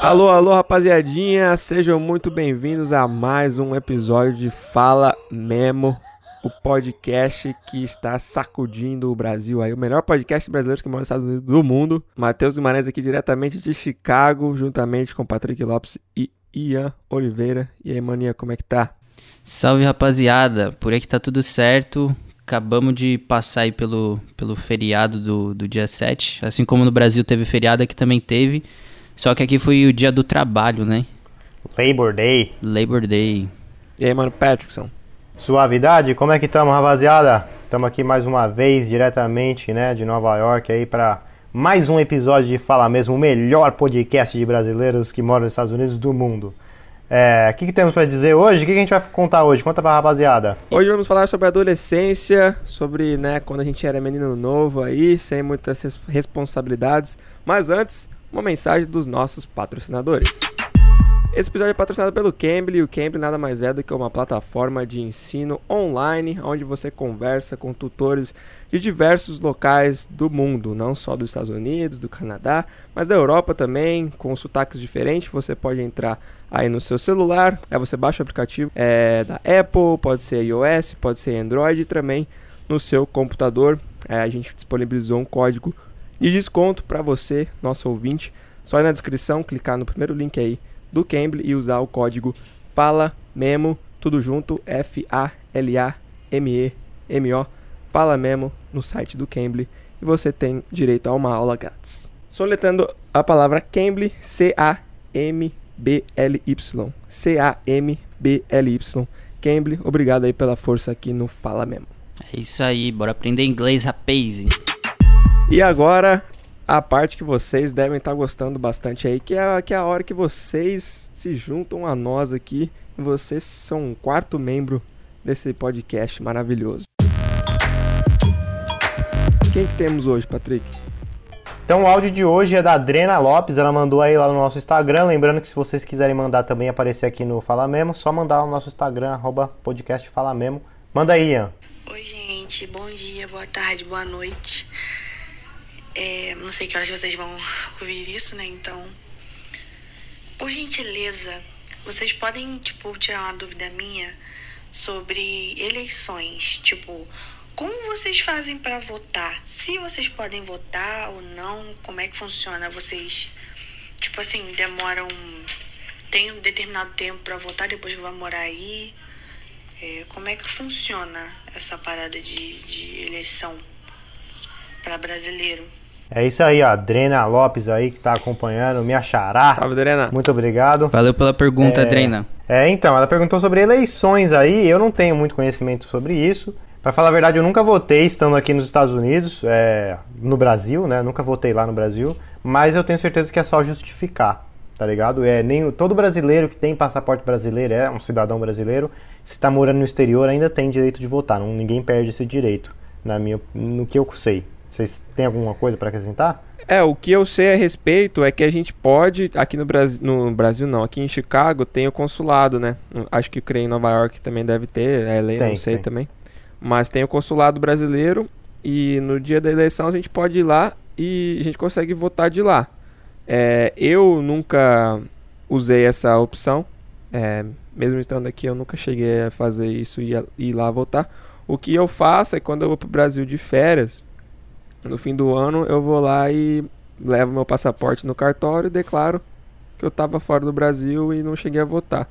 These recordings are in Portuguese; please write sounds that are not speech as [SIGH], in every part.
Alô, alô, rapaziadinha, sejam muito bem-vindos a mais um episódio de Fala Memo, o podcast que está sacudindo o Brasil aí, o melhor podcast brasileiro que mora nos Estados Unidos do mundo. Matheus Guimarães aqui diretamente de Chicago, juntamente com Patrick Lopes e Ian Oliveira. E aí, maninha, como é que tá? Salve, rapaziada. Por aqui tá tudo certo. Acabamos de passar aí pelo, pelo feriado do, do dia 7. Assim como no Brasil teve feriado, aqui também teve. Só que aqui foi o dia do trabalho, né? Labor Day. Labor Day. E aí, mano, Patrickson? Suavidade, como é que estamos, rapaziada? Estamos aqui mais uma vez, diretamente, né, de Nova York aí para mais um episódio de Fala Mesmo, o melhor podcast de brasileiros que moram nos Estados Unidos do mundo. É, o que, que temos para dizer hoje? O que, que a gente vai contar hoje? Conta pra rapaziada. Hoje vamos falar sobre adolescência, sobre, né, quando a gente era menino novo aí, sem muitas res- responsabilidades. Mas antes, uma mensagem dos nossos patrocinadores. Esse episódio é patrocinado pelo Cambly. O Cambly nada mais é do que uma plataforma de ensino online onde você conversa com tutores de diversos locais do mundo, não só dos Estados Unidos, do Canadá, mas da Europa também, com sotaques diferentes. Você pode entrar aí no seu celular, aí você baixa o aplicativo é, da Apple, pode ser iOS, pode ser Android também no seu computador. É, a gente disponibilizou um código de desconto para você, nosso ouvinte. Só ir na descrição, clicar no primeiro link aí do Cambly e usar o código Fala Memo, tudo junto, F-A-L-A-M-E-M-O, Fala Memo no site do Cambly e você tem direito a uma aula grátis. Soletando a palavra Cambly, C-A-M-B-L-Y, C-A-M-B-L-Y, Cambly, obrigado aí pela força aqui no Fala Memo. É isso aí, bora aprender inglês, rapaz. E agora, a parte que vocês devem estar gostando bastante aí, que é, a- que é a hora que vocês se juntam a nós aqui. E vocês são um quarto membro desse podcast maravilhoso. Quem que temos hoje, Patrick? Então o áudio de hoje é da Adrena Lopes, ela mandou aí lá no nosso Instagram. Lembrando que se vocês quiserem mandar também aparecer aqui no Fala Memo, só mandar lá no nosso Instagram, arroba podcast Fala Memo. Manda aí, Ian. Oi, gente. Bom dia, boa tarde, boa noite. É, não sei que horas vocês vão [LAUGHS] ouvir isso, né? Então, por gentileza, vocês podem, tipo, tirar uma dúvida minha sobre eleições. Tipo, como vocês fazem pra votar? Se vocês podem votar ou não? Como é que funciona? Vocês, tipo assim, demoram. Tem um determinado tempo pra votar depois vai morar aí? É, como é que funciona essa parada de, de eleição para brasileiro? É isso aí, ó. Adrena Lopes aí que tá acompanhando, me achará. Salve, Dorena. Muito obrigado. Valeu pela pergunta, É. Drena. É, então, ela perguntou sobre eleições aí, eu não tenho muito conhecimento sobre isso. Pra falar a verdade, eu nunca votei estando aqui nos Estados Unidos, é, no Brasil, né? Nunca votei lá no Brasil, mas eu tenho certeza que é só justificar, tá ligado? É, nem, todo brasileiro que tem passaporte brasileiro é um cidadão brasileiro, se tá morando no exterior ainda tem direito de votar, não, ninguém perde esse direito, na minha, no que eu sei. Vocês têm alguma coisa pra acrescentar? É, o que eu sei a respeito é que a gente pode, aqui no Brasil, no Brasil não, aqui em Chicago tem o consulado, né? Acho que creio em Nova York também deve ter, é lei, não sei tem. também. Mas tem o consulado brasileiro e no dia da eleição a gente pode ir lá e a gente consegue votar de lá. É, eu nunca usei essa opção, é, mesmo estando aqui eu nunca cheguei a fazer isso e ir, lá votar. O que eu faço é quando eu vou pro Brasil de férias, no fim do ano eu vou lá e levo meu passaporte no cartório e declaro que eu estava fora do Brasil e não cheguei a votar.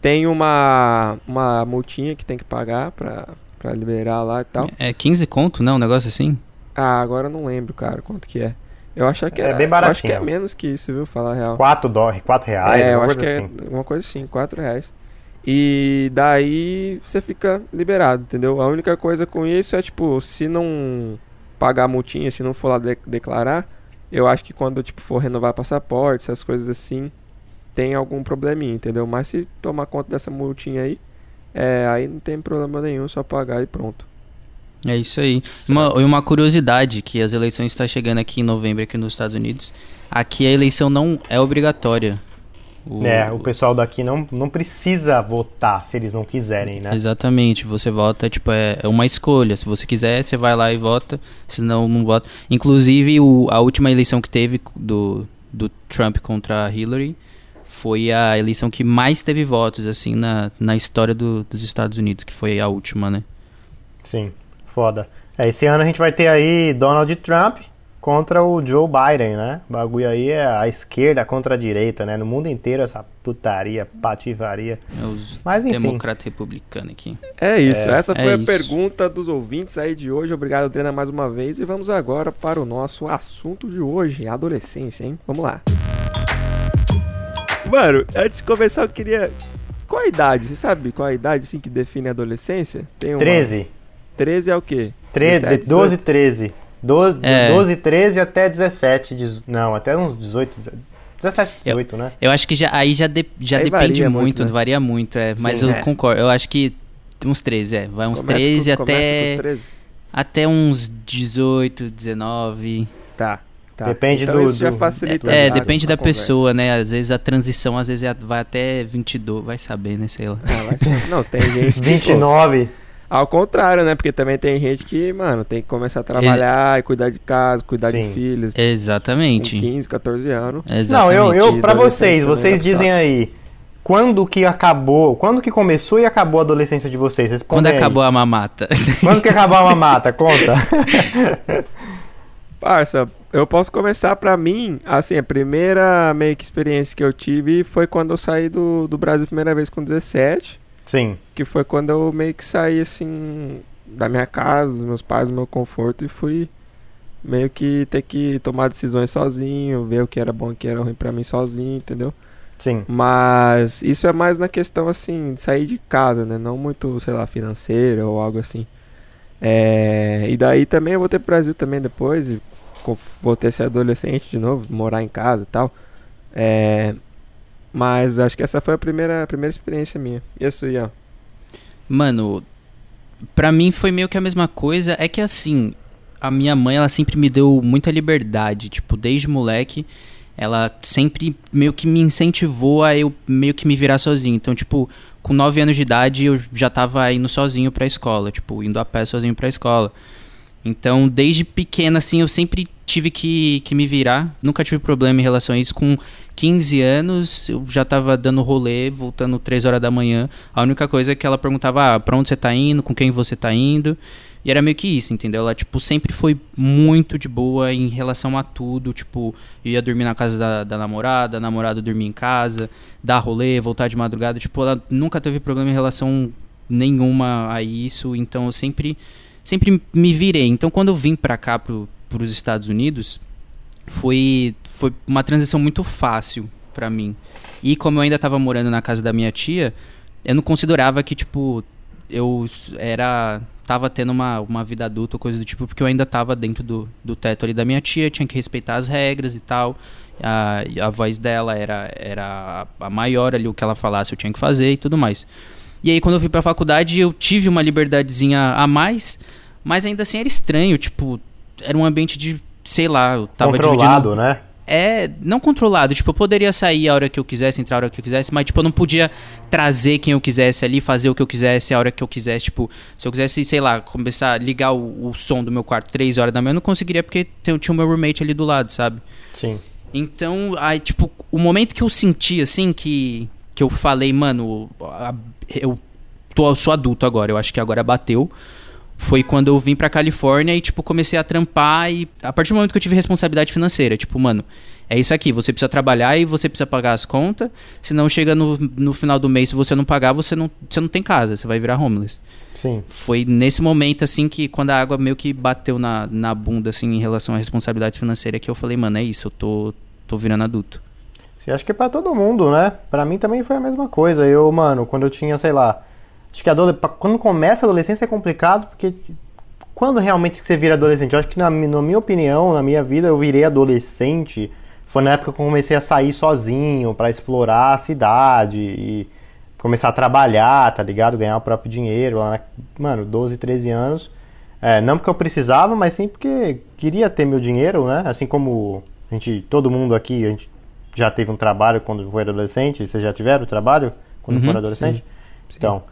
Tem uma, uma multinha que tem que pagar pra, pra liberar lá e tal. É 15 conto, não? Um negócio assim? Ah, agora eu não lembro, cara, quanto que é. Eu acho que É era, bem eu acho que é baratinho. menos que isso, viu? Falar a real. 4 dólares, 4 reais, é, eu acho que é assim. uma coisa assim, 4 reais. E daí você fica liberado, entendeu? A única coisa com isso é, tipo, se não pagar a multinha, se não for lá de- declarar, eu acho que quando, tipo, for renovar passaporte, essas coisas assim, tem algum probleminha, entendeu? Mas se tomar conta dessa multinha aí, é, aí não tem problema nenhum, só pagar e pronto. É isso aí. Uma, e uma curiosidade, que as eleições estão chegando aqui em novembro aqui nos Estados Unidos. Aqui a eleição não é obrigatória. O, É, o pessoal daqui não, não precisa votar se eles não quiserem, né? Exatamente, você vota, tipo, é, é uma escolha. Se você quiser, você vai lá e vota, senão não vota. Inclusive, o, a última eleição que teve do, do Trump contra a Hillary foi a eleição que mais teve votos, assim, na, na história do- dos Estados Unidos, que foi a última, né? Sim, foda. É, esse ano a gente vai ter aí Donald Trump contra o Joe Biden, né? O bagulho aí é a esquerda contra a direita, né? No mundo inteiro essa putaria, pativaria. É os Mas enfim. democrata republicano aqui. É isso, É, essa foi é a isso. pergunta dos ouvintes aí de hoje. Obrigado, Adriana, mais uma vez. E vamos agora para o nosso assunto de hoje, adolescência, hein? Vamos lá. Mano, antes de começar, eu queria. Qual a idade? Você sabe qual a idade assim, que define a adolescência? Tem uma... 13. 13 é o quê? 13, 17, 12, 18? 13. 12, É. 12, 13 até 17. dezo- Não, até uns 18. 17, 18, né? Eu acho que já, aí já, de- já Aí depende varia muito, muito, né? varia muito, é. Mas Sim, eu é. concordo. Eu acho que uns 13, é. Vai uns Começa 13 com- até. os 13? Até uns 18, 19. Tá, tá. Depende então do- Isso já facilita. É, a- depende da conversa. pessoa, né? Às vezes a transição, às vezes é- vai até 22, vai saber, né? Sei lá. Ah, vai Não, tem gente. que, [LAUGHS] pô, 29. Ao contrário, né? Porque também tem gente que, mano, tem que começar a trabalhar e cuidar de casa, cuidar Sim. de filhos. Com Exatamente. 15, 14 anos. Exatamente. Não, eu, eu E pra adolescente vocês, vocês dizem aí. Quando que acabou? Quando que começou e acabou a adolescência de vocês? Respondem Quando aí. acabou a mamata. [LAUGHS] Quando que acabou a mamata? Conta. [LAUGHS] Parça, eu posso começar pra mim, assim, a primeira meio que experiência que eu tive foi quando eu saí do, do Brasil a primeira vez com 17, Sim. que foi quando eu meio que saí, assim, da minha casa, dos meus pais, do meu conforto e fui meio que ter que tomar decisões sozinho, ver o que era bom e o que era ruim pra mim sozinho, entendeu? Sim. Mas isso é mais na questão assim de sair de casa, né? Não muito, sei lá, financeira ou algo assim. É, e daí também eu voltei pro Brasil também depois e voltei a ser adolescente de novo, morar em casa e tal. É, mas acho que essa foi a primeira, a primeira experiência minha. E a sua, Ian? Mano, pra mim foi meio que a mesma coisa. É que assim, a minha mãe, ela sempre me deu muita liberdade. Tipo, desde moleque, ela sempre meio que me incentivou a eu meio que me virar sozinho. Então, tipo, com 9 anos de idade, eu já tava indo sozinho pra escola. Tipo, indo a pé sozinho pra escola. Então, desde pequena, assim, eu sempre tive que, que me virar. Nunca tive problema em relação a isso. Com 15 anos, eu já tava dando rolê, voltando 3 horas da manhã. A única coisa é que ela perguntava, ah, pra onde você tá indo, com quem você tá indo. E era meio que isso, entendeu? Ela, tipo, sempre foi muito de boa em relação a tudo. Tipo, ia dormir na casa da, da namorada, a namorada dormia em casa, dar rolê, voltar de madrugada. Tipo, ela nunca teve problema em relação nenhuma a isso. Então, eu sempre sempre me virei. Então, quando eu vim pra cá, pro, pros Estados Unidos, foi, foi uma transição muito fácil pra mim. E como eu ainda tava morando na casa da minha tia, eu não considerava que, tipo, eu era... Tava tendo uma, uma vida adulta coisa do tipo, porque eu ainda tava dentro do, do teto ali da minha tia, tinha que respeitar as regras e tal. A, a voz dela era, era a maior ali, o que ela falasse eu tinha que fazer e tudo mais. E aí, quando eu fui pra faculdade, eu tive uma liberdadezinha a mais, mas ainda assim era estranho, tipo, era um ambiente de, sei lá, eu tava Controlado, dividindo... né? É, não controlado, tipo, eu poderia sair a hora que eu quisesse, entrar a hora que eu quisesse, mas, tipo, eu não podia trazer quem eu quisesse ali, fazer o que eu quisesse a hora que eu quisesse, tipo, se eu quisesse, sei lá, começar a ligar o, o som do meu quarto três horas da manhã, eu não conseguiria porque tinha o meu roommate ali do lado, sabe? Sim. Então, aí, tipo, o momento que eu senti, assim, que, que eu falei, mano, eu tô, eu sou adulto agora, eu acho que agora bateu, foi quando eu vim pra Califórnia e, tipo, comecei a trampar e a partir do momento que eu tive responsabilidade financeira, tipo, mano, é isso aqui, você precisa trabalhar e você precisa pagar as contas, senão chega no, no final do mês, se você não pagar, você não, você não tem casa, você vai virar homeless. Sim. Foi nesse momento, assim, que quando a água meio que bateu na, na bunda, assim, em relação à responsabilidade financeira, que eu falei, mano, é isso, eu tô, tô virando adulto. Sim, acho que é pra todo mundo, né? Pra mim também foi a mesma coisa. Eu, mano, quando eu tinha, sei lá. Acho que quando começa a adolescência é complicado, porque quando realmente você vira adolescente? Eu acho que, na, na minha opinião, na minha vida, eu virei adolescente. Foi na época que eu comecei a sair sozinho pra explorar a cidade e começar a trabalhar, tá ligado? Ganhar o próprio dinheiro. Lá na... Mano, 12, 13 anos. É, não porque eu precisava, mas sim porque queria ter meu dinheiro, né? Assim como a gente, todo mundo aqui, a gente já teve um trabalho quando foi adolescente. Vocês já tiveram trabalho quando Uhum, foram adolescente? Então,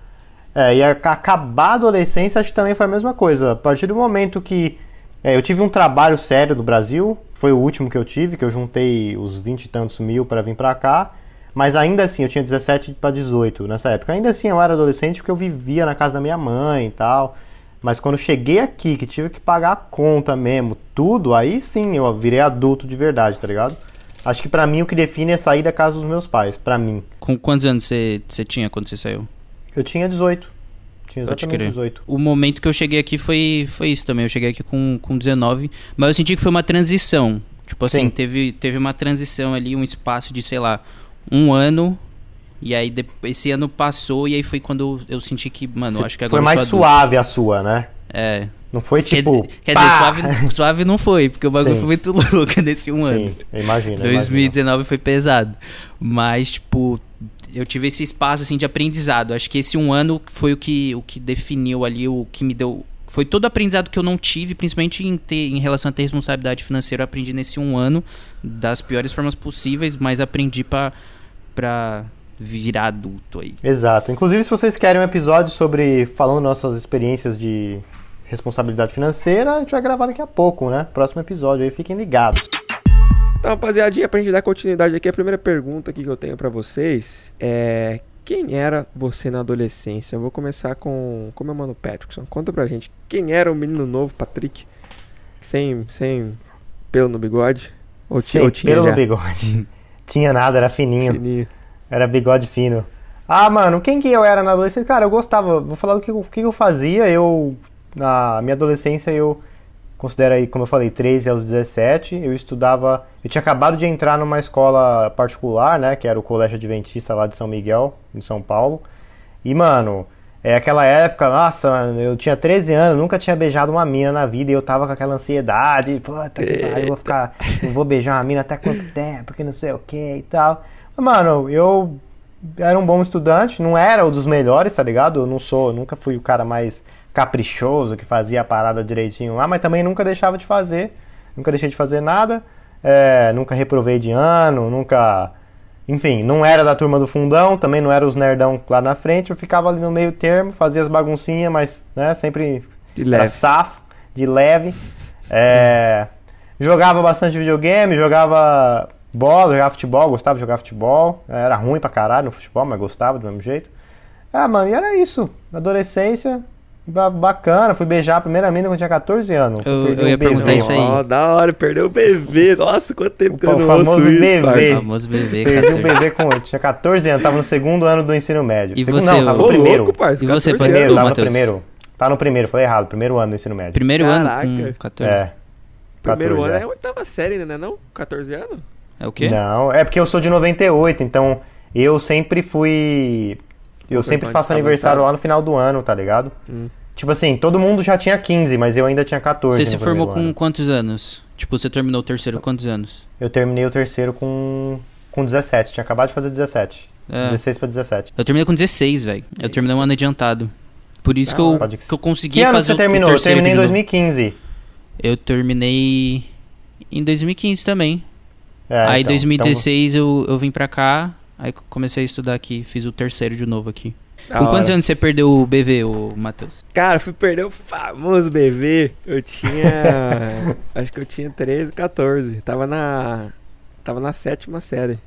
é, e acabar a adolescência acho que também foi a mesma coisa. A partir do momento que é, eu tive um trabalho sério no Brasil, foi o último que eu tive, que eu juntei os 20 e tantos mil para vir para cá. Mas ainda assim, eu tinha 17 para 18 nessa época. Ainda assim, eu era adolescente porque eu vivia na casa da minha mãe e tal. Mas quando cheguei aqui, que tive que pagar a conta mesmo, tudo, aí sim eu virei adulto de verdade, tá ligado? Acho que pra mim o que define é sair da casa dos meus pais, pra mim. Com quantos anos você tinha quando você saiu? Eu tinha 18. Tinha Pode exatamente crer. 18. O momento que eu cheguei aqui foi, foi isso também. Eu cheguei aqui com, com 19, mas eu senti que foi uma transição. Tipo assim, Sim. teve, teve uma transição ali, um espaço de, sei lá, um ano. E aí esse ano passou e aí foi quando eu, senti que, mano, acho que agora Foi mais suave a sua, né? É. Não foi Quer, tipo. quer pá! dizer, suave, [LAUGHS] suave não foi, porque o bagulho Sim. foi muito [LAUGHS] louco nesse um ano. Sim, eu 2019 foi pesado. Mas, tipo, eu tive esse espaço assim de aprendizado. Acho que esse um ano foi o que, o que definiu ali, o que me deu. Foi todo aprendizado que eu não tive, principalmente em, ter, em relação a ter responsabilidade financeira. Eu aprendi nesse um ano das piores formas possíveis, mas aprendi pra virar adulto aí. Exato. Inclusive, se vocês querem um episódio sobre falando nossas experiências de responsabilidade financeira, a gente vai gravar daqui a pouco, né? Próximo episódio aí, fiquem ligados. Então, rapaziadinha, pra gente dar continuidade aqui, a primeira pergunta aqui que eu tenho pra vocês é... Quem era você na adolescência? Eu vou começar com, com meu mano Patrickson. Conta pra gente, quem era o menino novo, Patrick? Sem, sem pelo no bigode? Ou, Sim, ou tinha pelo já? no bigode. [LAUGHS] tinha nada, era fininho. Fininho. Era bigode fino. Ah, mano, quem que eu era na adolescência? Cara, eu gostava. Vou falar do que, que eu fazia. Eu, na minha adolescência, eu considero aí, como eu falei, 13 aos 17. Eu estudava. Eu tinha acabado de entrar numa escola particular, né? Que era o Colégio Adventista lá de São Miguel, em São Paulo. E, mano, é aquela época, nossa, mano, eu tinha 13 anos, nunca tinha beijado uma mina na vida e eu tava com aquela ansiedade, puta que pariu, eu vou ficar, não vou beijar uma mina até quanto tempo, que não sei o que e tal. Mas, mano, eu era um bom estudante, não era o dos melhores, tá ligado? Eu não sou, nunca fui o cara mais caprichoso que fazia a parada direitinho lá, mas também nunca deixava de fazer, nunca deixei de fazer nada, é, nunca reprovei de ano, nunca. Enfim, não era da turma do fundão, também não era os nerdão lá na frente, eu ficava ali no meio termo, fazia as baguncinhas, mas né, sempre De era leve. safo, de leve. É, jogava bastante videogame, jogava bola, jogava futebol, gostava de jogar futebol. Era ruim pra caralho no futebol, mas gostava do mesmo jeito. Ah, mano, e era isso. Adolescência, bacana. Fui beijar a primeira mina quando eu tinha 14 anos. Eu- eu um ia perguntar bebê. isso aí. Ó, da hora, perdeu o bebê. Nossa, quanto tempo que eu O não famoso ouço isso, bebê. parça. O famoso bebê, Perdi um 14. bebê com. eu Tinha 14 anos, tava no segundo ano do ensino médio. E segundo, você, não, tava no primeiro. louco, parça. E você, 14 Ô, Primeiro, tava no Matheus? primeiro. Tá no primeiro, falei errado. Primeiro ano do ensino médio. Primeiro Caraca. ano com 14. É. Primeiro 14, ano é. é a oitava série, né? Não? 14 anos? É o quê? Não, é porque eu sou de 98, então eu sempre fui. Eu sempre faço tá aniversário lá no final do ano, tá ligado? Hum. Tipo assim, todo mundo já tinha 15, mas eu ainda tinha 14. Você se formou com ano. quantos anos? Tipo, você terminou o terceiro com quantos anos? Eu terminei o terceiro com, com 17, tinha acabado de fazer 17. É. 16 pra 17. Eu terminei com 16, velho. Eu terminei um ano adiantado. Por isso que eu, Pode que- que eu consegui Que ano fazer você o- o terminou? Eu terminei em de novo. 2015. Eu terminei em 2015 também. É, aí em então, 2016 eu, eu vim pra cá, aí comecei a estudar aqui, fiz o terceiro de novo aqui. Da Com quantos anos você perdeu o BV, ô Matheus? Cara, fui perder o famoso bebê. Eu tinha. [LAUGHS] acho que eu tinha 13, 14. Tava na. Tava na sétima série.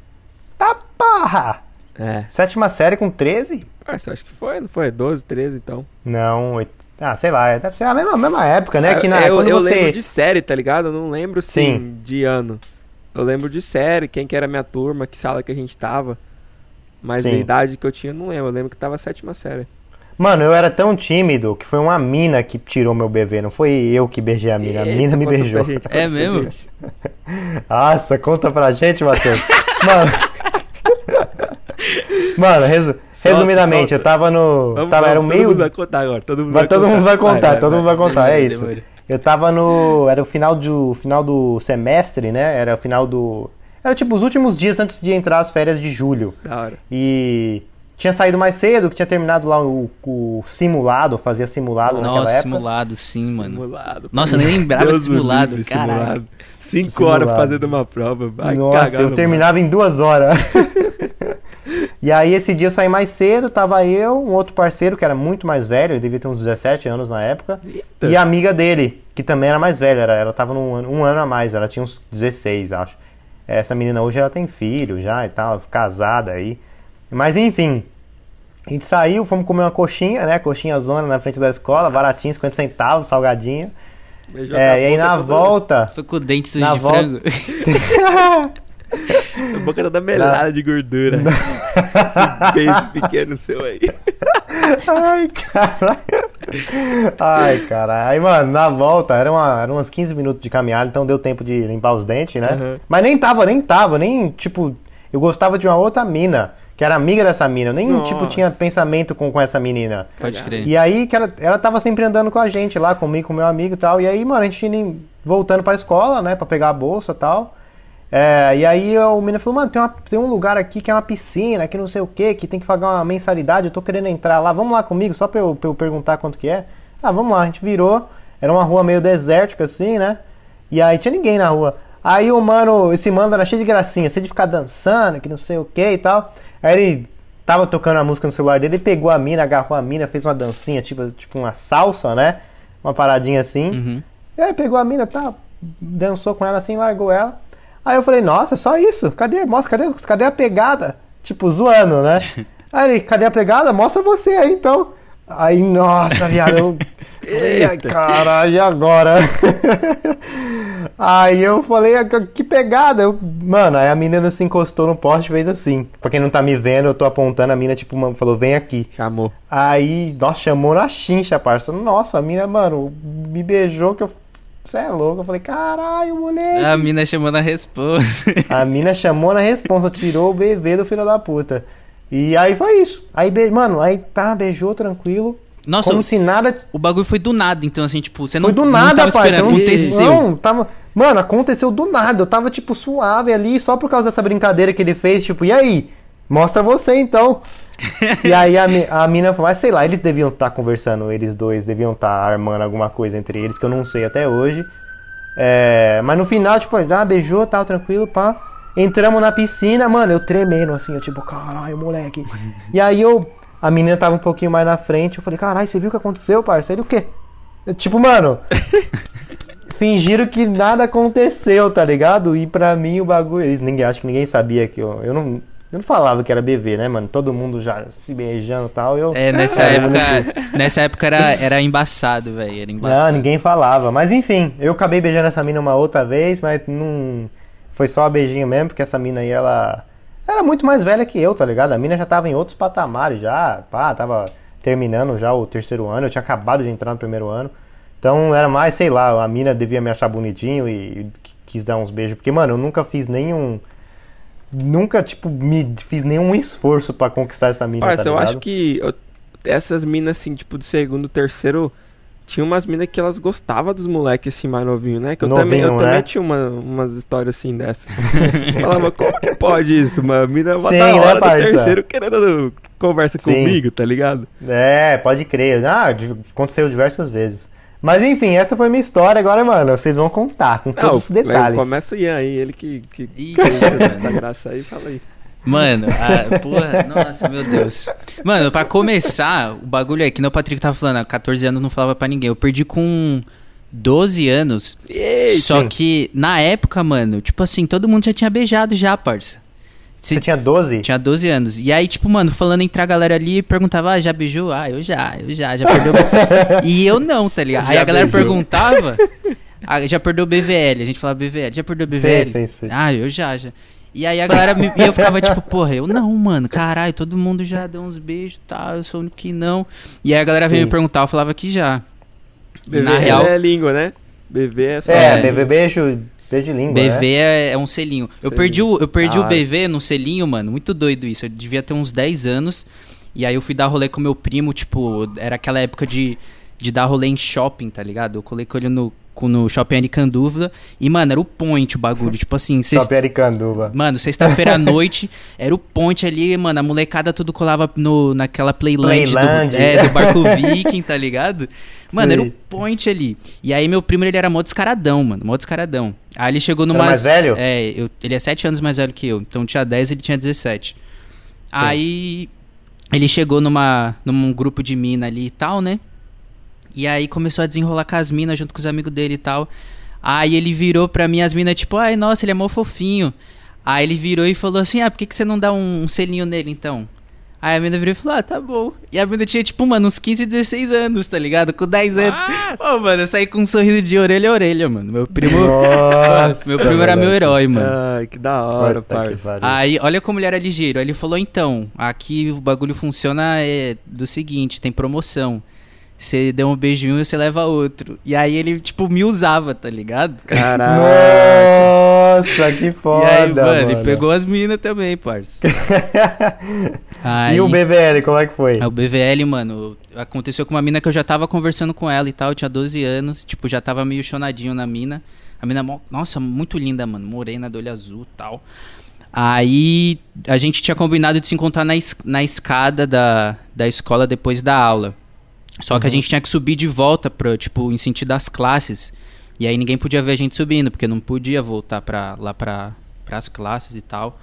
Tá porra! É. Sétima série com 13? Parça, acho que foi, não foi? 12, 13 então. Não, oit- ah, sei lá, deve ser a mesma, a mesma época, né? Que na, É, eu quando eu você... lembro de série, tá ligado? Eu não lembro sim, Sim. de ano. Eu lembro de série, quem que era minha turma, que sala que a gente tava. Mas a Sim. idade que eu tinha, eu não lembro. Eu lembro que tava sétima série. Mano, eu era tão tímido que foi uma mina que tirou meu bebê, não foi eu que beijei a mina, a mina me beijou. gente, É mesmo? [LAUGHS] Nossa, conta pra gente, Matheus. Mano. [LAUGHS] Mano, resu- resumidamente, solta. eu tava no. Vamos, tava, era o vamos, meio. todo mundo vai contar agora. Todo mundo Vai- vai, todo contar. mundo vai contar, todo mundo vai contar, é isso. Eu tava no. Era o final do, final do semestre, né? Era o final do. Era tipo os últimos dias antes de entrar as férias de julho. Da hora. E tinha saído mais cedo, que tinha terminado lá o, o simulado, fazia simulado naquela Nossa, época. simulado, sim, mano. Simulado. Nossa, eu nem lembrava Deus de o simulado, livre, caralho. simulado. Cinco Simulado. horas fazendo uma prova. Vai Nossa, cagar eu no terminava em duas horas. [LAUGHS] e aí esse dia eu saí mais cedo, tava eu, um outro parceiro que era muito mais velho, ele devia ter uns 17 anos na época, Eita. e a amiga dele, que também era mais velha, era, ela tava num um ano a mais, ela tinha uns 16, acho. Essa menina hoje ela tem filho já e tal, casada aí. Mas enfim, a gente saiu, fomos comer uma coxinha, né? Coxinha zona na frente da escola, baratinho, 50 centavos, salgadinho. Beijou É, a e aí na volta. Foi com o dente sujo Na de volta- frango. [LAUGHS] [LAUGHS] A boca toda melada de gordura. [LAUGHS] Esse beijo pequeno seu aí. Ai, caralho. Ai, caralho. Aí, mano, na volta, era, uma, era uns 15 minutos de caminhada, então deu tempo de limpar os dentes, né? Uhum. Mas nem tava, nem tava, nem, tipo, eu gostava de uma outra mina, que era amiga dessa mina. Eu nem, Nossa. tipo, tinha pensamento com, com essa menina. Pode crer. E aí, que ela, ela tava sempre andando com a gente lá, comigo, com meu amigo e tal. E aí, mano, a gente indo, voltando pra escola, né, pra pegar a bolsa e tal. É, e aí o menino falou, mano, tem, uma- tem um lugar aqui que é uma piscina, que não sei o que, que tem que pagar uma mensalidade, eu tô querendo entrar lá, vamos lá comigo, só pra eu, pra eu perguntar quanto que é. Ah, vamos lá, a gente virou, era uma rua meio desértica assim, né? E aí tinha ninguém na rua. Aí o mano, esse mano era cheio de gracinha, cheio de ficar dançando, que não sei o que e tal. Aí ele tava tocando a música no celular dele, ele pegou a mina, agarrou a mina, fez uma dancinha, tipo, tipo uma salsa, né? Uma paradinha assim. Uhum. E aí pegou a mina, tá, dançou com ela assim, largou ela. Aí eu falei, nossa, só isso? Cadê? Mostra, cadê, cadê a pegada? Tipo, zoando, né? [LAUGHS] Aí ele, cadê a pegada? Mostra você aí então. Aí, nossa, viado, eu. Caralho, e agora? [LAUGHS] aí eu falei, "Ah, que pegada? Eu, mano, aí a menina se encostou no poste e fez assim. Pra quem não tá me vendo, eu tô apontando, a mina, tipo, mano, falou, vem aqui. Chamou. Aí, nossa, chamou na chincha, parça. Nossa, a mina, mano, me beijou que eu. Você é louco. Eu falei, caralho, moleque. A mina chamando a resposta. [LAUGHS] A mina chamou na responsa, tirou o bebê do filho da puta. E aí foi isso. Aí, be... mano, aí tá, beijou tranquilo. Nossa, como se nada. o bagulho foi do nada, então assim, tipo, você não, Foi do não nada, tava pai. Não- aconteceu. Não, tava. Mano, aconteceu do nada. Eu tava, tipo, suave ali, só por causa dessa brincadeira que ele fez. Tipo, e aí? Mostra você então. [LAUGHS] e aí a, a mina falou, mas sei lá, eles deviam estar conversando, eles dois deviam estar armando alguma coisa entre eles, que eu não sei até hoje. É, mas no final, tipo, ah, beijou, tal, tranquilo, pá. Entramos na piscina, mano, eu tremendo assim, eu tipo, caralho, moleque. e aí eu, a menina tava um pouquinho mais na frente, eu falei, caralho, você viu o que aconteceu, parceiro? O quê? Eu, tipo, mano, [LAUGHS] fingiram que nada aconteceu, tá ligado? E pra mim o bagulho, eles ninguém acho que ninguém sabia que eu, eu não eu não falava que era bebê, né, mano? Todo mundo já se beijando e tal. Eu, É, nessa É, época, nessa época era, era embaçado, velho, era Não, embaçado. ninguém falava. Mas enfim, eu acabei beijando essa mina uma outra vez, mas não. Foi só beijinho mesmo, porque essa mina aí, ela. Era muito mais velha que eu, tá ligado? A mina já tava em outros patamares já. Pá, tava terminando já o terceiro ano. Eu tinha acabado de entrar no primeiro ano. Então era mais, sei lá, a mina devia me achar bonitinho e, e quis dar uns beijos. Porque, mano, eu nunca fiz nenhum. Nunca, tipo, me fiz nenhum esforço pra conquistar essa mina. Parça, tá eu acho que eu- essas minas, assim, tipo, do segundo, terceiro. Tinha umas minas que elas gostavam dos moleques assim mais novinhos, né? Que eu também, eu Novinho, também né? tinha uma- umas histórias assim dessas. [LAUGHS] Falava, como que pode isso? Uma mina uma Sim, da né, hora do parça? terceiro querendo conversa Sim. comigo, tá ligado? É, pode crer. Ah, aconteceu diversas vezes. Mas enfim, essa foi minha história. Agora, mano, vocês vão contar com todos os detalhes. começa o Ian aí, ele que, que Ih, fez essa graça aí, fala aí. Mano, a, porra, nossa, meu Deus. Mano, pra começar, o bagulho é que nem o Patrick tava falando, há 14 anos não falava pra ninguém. Eu perdi com 12 anos. Ei, só que na época, mano, tipo assim, todo mundo já tinha beijado já, parça. Você tinha 12? Tinha 12 anos. E aí, tipo, mano, falando entre a galera ali, perguntava, ah, já beijou? Ah, eu já, eu já, já perdeu. [LAUGHS] e eu não, tá ligado? Aí a galera beijou. perguntava, [LAUGHS] ah, já perdeu BVL. A gente falava BVL, já perdeu BVL? Sim, sim, sim. Ah, eu já, já. E aí a galera, me, e eu ficava tipo, porra, eu não, mano, caralho, todo mundo já deu uns beijos e tal, eu sou o único que não. E aí a galera veio me perguntar, eu falava que já. E BV na real, é língua, né? BV é só. É, É. bebê beijo, beijo de língua. BV é, é um selinho. Eu Selinho. perdi, o, eu perdi Ah, o BV no selinho, mano. Muito doido isso. Eu devia ter uns 10 anos. E aí eu fui dar rolê com meu primo, tipo, era aquela época de, de dar rolê em shopping, tá ligado? Eu colei com ele no, no Shopping Aricanduva. E, mano, era o point o bagulho. Tipo assim, [LAUGHS] vocês Top Aricanduva. Mano, sexta-feira à [LAUGHS] noite era o ponte ali, mano. A molecada tudo colava no, naquela Playland, do, Playland. é, do barco [LAUGHS] Viking, tá ligado? Mano, era o point ali. E aí meu primo, ele era mó descaradão, mano. Mó descaradão. Aí ele chegou Era numa. mais velho? É, eu- ele é 7 anos mais velho que eu. Então tinha 10, ele tinha 17. Aí ele chegou numa, num grupo de mina ali e tal, né? E aí começou a desenrolar com as minas junto com os amigos dele e tal. Aí ele virou pra mim, as minas, tipo, ai, nossa, ele é mó fofinho. Aí ele virou e falou assim, ah, por que, que você não dá um, um selinho nele, então? Aí a mina virou e falou, ah, tá bom. E a mina tinha, tipo, mano, uns 15, 16 anos, tá ligado? Com 10 anos. Ô, mano, eu saí com um sorriso de orelha a orelha, mano. Meu primo... Nossa, meu primo era meu herói, mano. Ai, que da hora, parça. pariu. Aí, olha como ele era ligeiro. Aí Ele falou, então, aqui o bagulho funciona é, do seguinte, tem promoção. Você deu um beijo em um e você leva outro. E aí ele, tipo, me usava, tá ligado? Caralho. Nossa, que foda, e aí, mano, mano. ele pegou as minas também, parça. Aí, [LAUGHS] E o BVL, como é que foi? aí o BVL, mano, aconteceu com uma mina que eu já tava conversando com ela e tal, eu tinha 12 anos, tipo, já tava meio chonadinho na mina. A mina, nossa, muito linda, mano, morena, do olho azul e tal. Aí a gente tinha combinado de se encontrar na, es- na escada da, da escola depois da aula. Só que a gente tinha que subir de volta pra, tipo, em sentido das classes. E aí ninguém podia ver a gente subindo, porque não podia voltar pra, lá pra, pras classes e tal.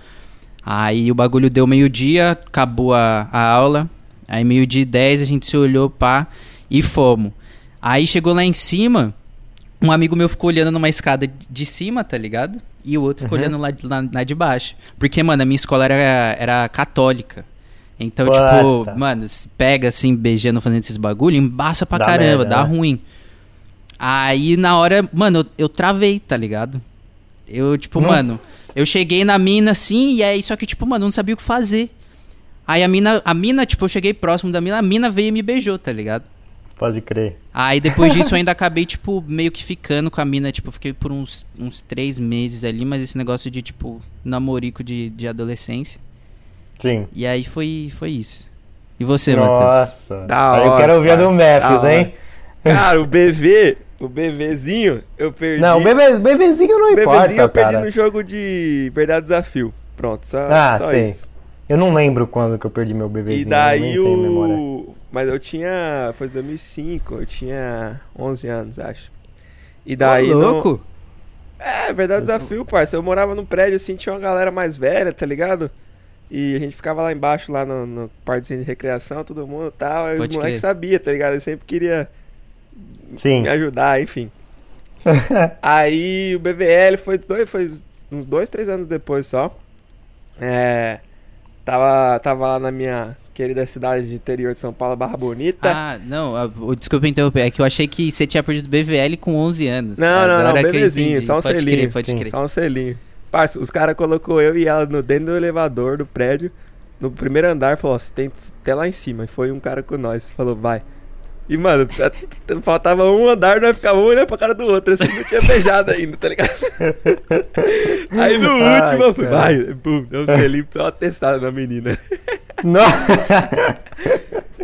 Aí o bagulho deu meio-dia, acabou a, a aula. Aí meio-dia e 10 a gente se olhou, pá, e fomos. Aí chegou lá em cima, um amigo meu ficou olhando numa escada de cima, tá ligado? E o outro ficou Uhum. olhando lá, de- lá, lá de baixo. Porque, mano, a minha escola era, era católica. Então, Puta. tipo, mano, se pega assim, beijando, fazendo esses bagulho, embaça pra Dá caramba, merda, dá né? ruim. Aí, na hora, mano, eu, eu travei, tá ligado? Eu, tipo, Não- mano, eu cheguei na mina assim, e aí, só que, tipo, mano, eu não sabia o que fazer. Aí a mina, a mina, tipo, eu cheguei próximo da mina, a mina veio e me beijou, tá ligado? Pode crer. Aí depois disso eu [LAUGHS] ainda acabei, tipo, meio que ficando com a mina, tipo, fiquei por uns, uns três meses ali, mas esse negócio de, tipo, namorico de, de adolescência. Sim. E aí foi, foi isso. E você, Matheus? Nossa. Da Aí eu hora, quero ouvir a do cara. Matthews, hein? Cara, o BV, o BVzinho, eu perdi. Não, o bebê, bebezinho não o importa, BVzinho eu perdi cara. no jogo de Verdade Desafio. Pronto, só, Ah, só sim. isso. Eu não lembro quando que eu perdi meu bebezinho. E daí o. Mas eu tinha. Foi em 2005, eu tinha 11 anos, acho. E daí. Ô, no- louco! É, verdade desafio, parça. Eu morava num prédio assim, tinha uma galera mais velha, tá ligado? E a gente ficava lá embaixo, lá no, no partezinho de recreação, todo mundo e tal. Aí os moleques sabiam, tá ligado? Eu sempre queria Sim. me ajudar, enfim. [LAUGHS] Aí o BVL foi, dois, foi uns dois, três anos depois só. É. Tava, tava lá na minha querida cidade de interior de São Paulo, Barra Bonita. Ah, não, o- desculpa interromper, é que eu achei que você tinha perdido BVL com 11 anos. Não, não, não, bebezinho, só um pode selinho. Crer, pode Sim. crer. Só um selinho. Parça, os caras colocou eu e ela no, dentro do elevador do prédio, no primeiro andar, falou, ó, você tem até lá em cima. E foi um cara com nós, falou, vai. E, mano, a- [LAUGHS] faltava um andar, nós ficava um olhando pra cara do outro, assim, não tinha beijado ainda, tá ligado? [LAUGHS] Aí no Ai, último, eu fui, vai, pum, deu um selinho, deu uma testada na menina. [LAUGHS] Não.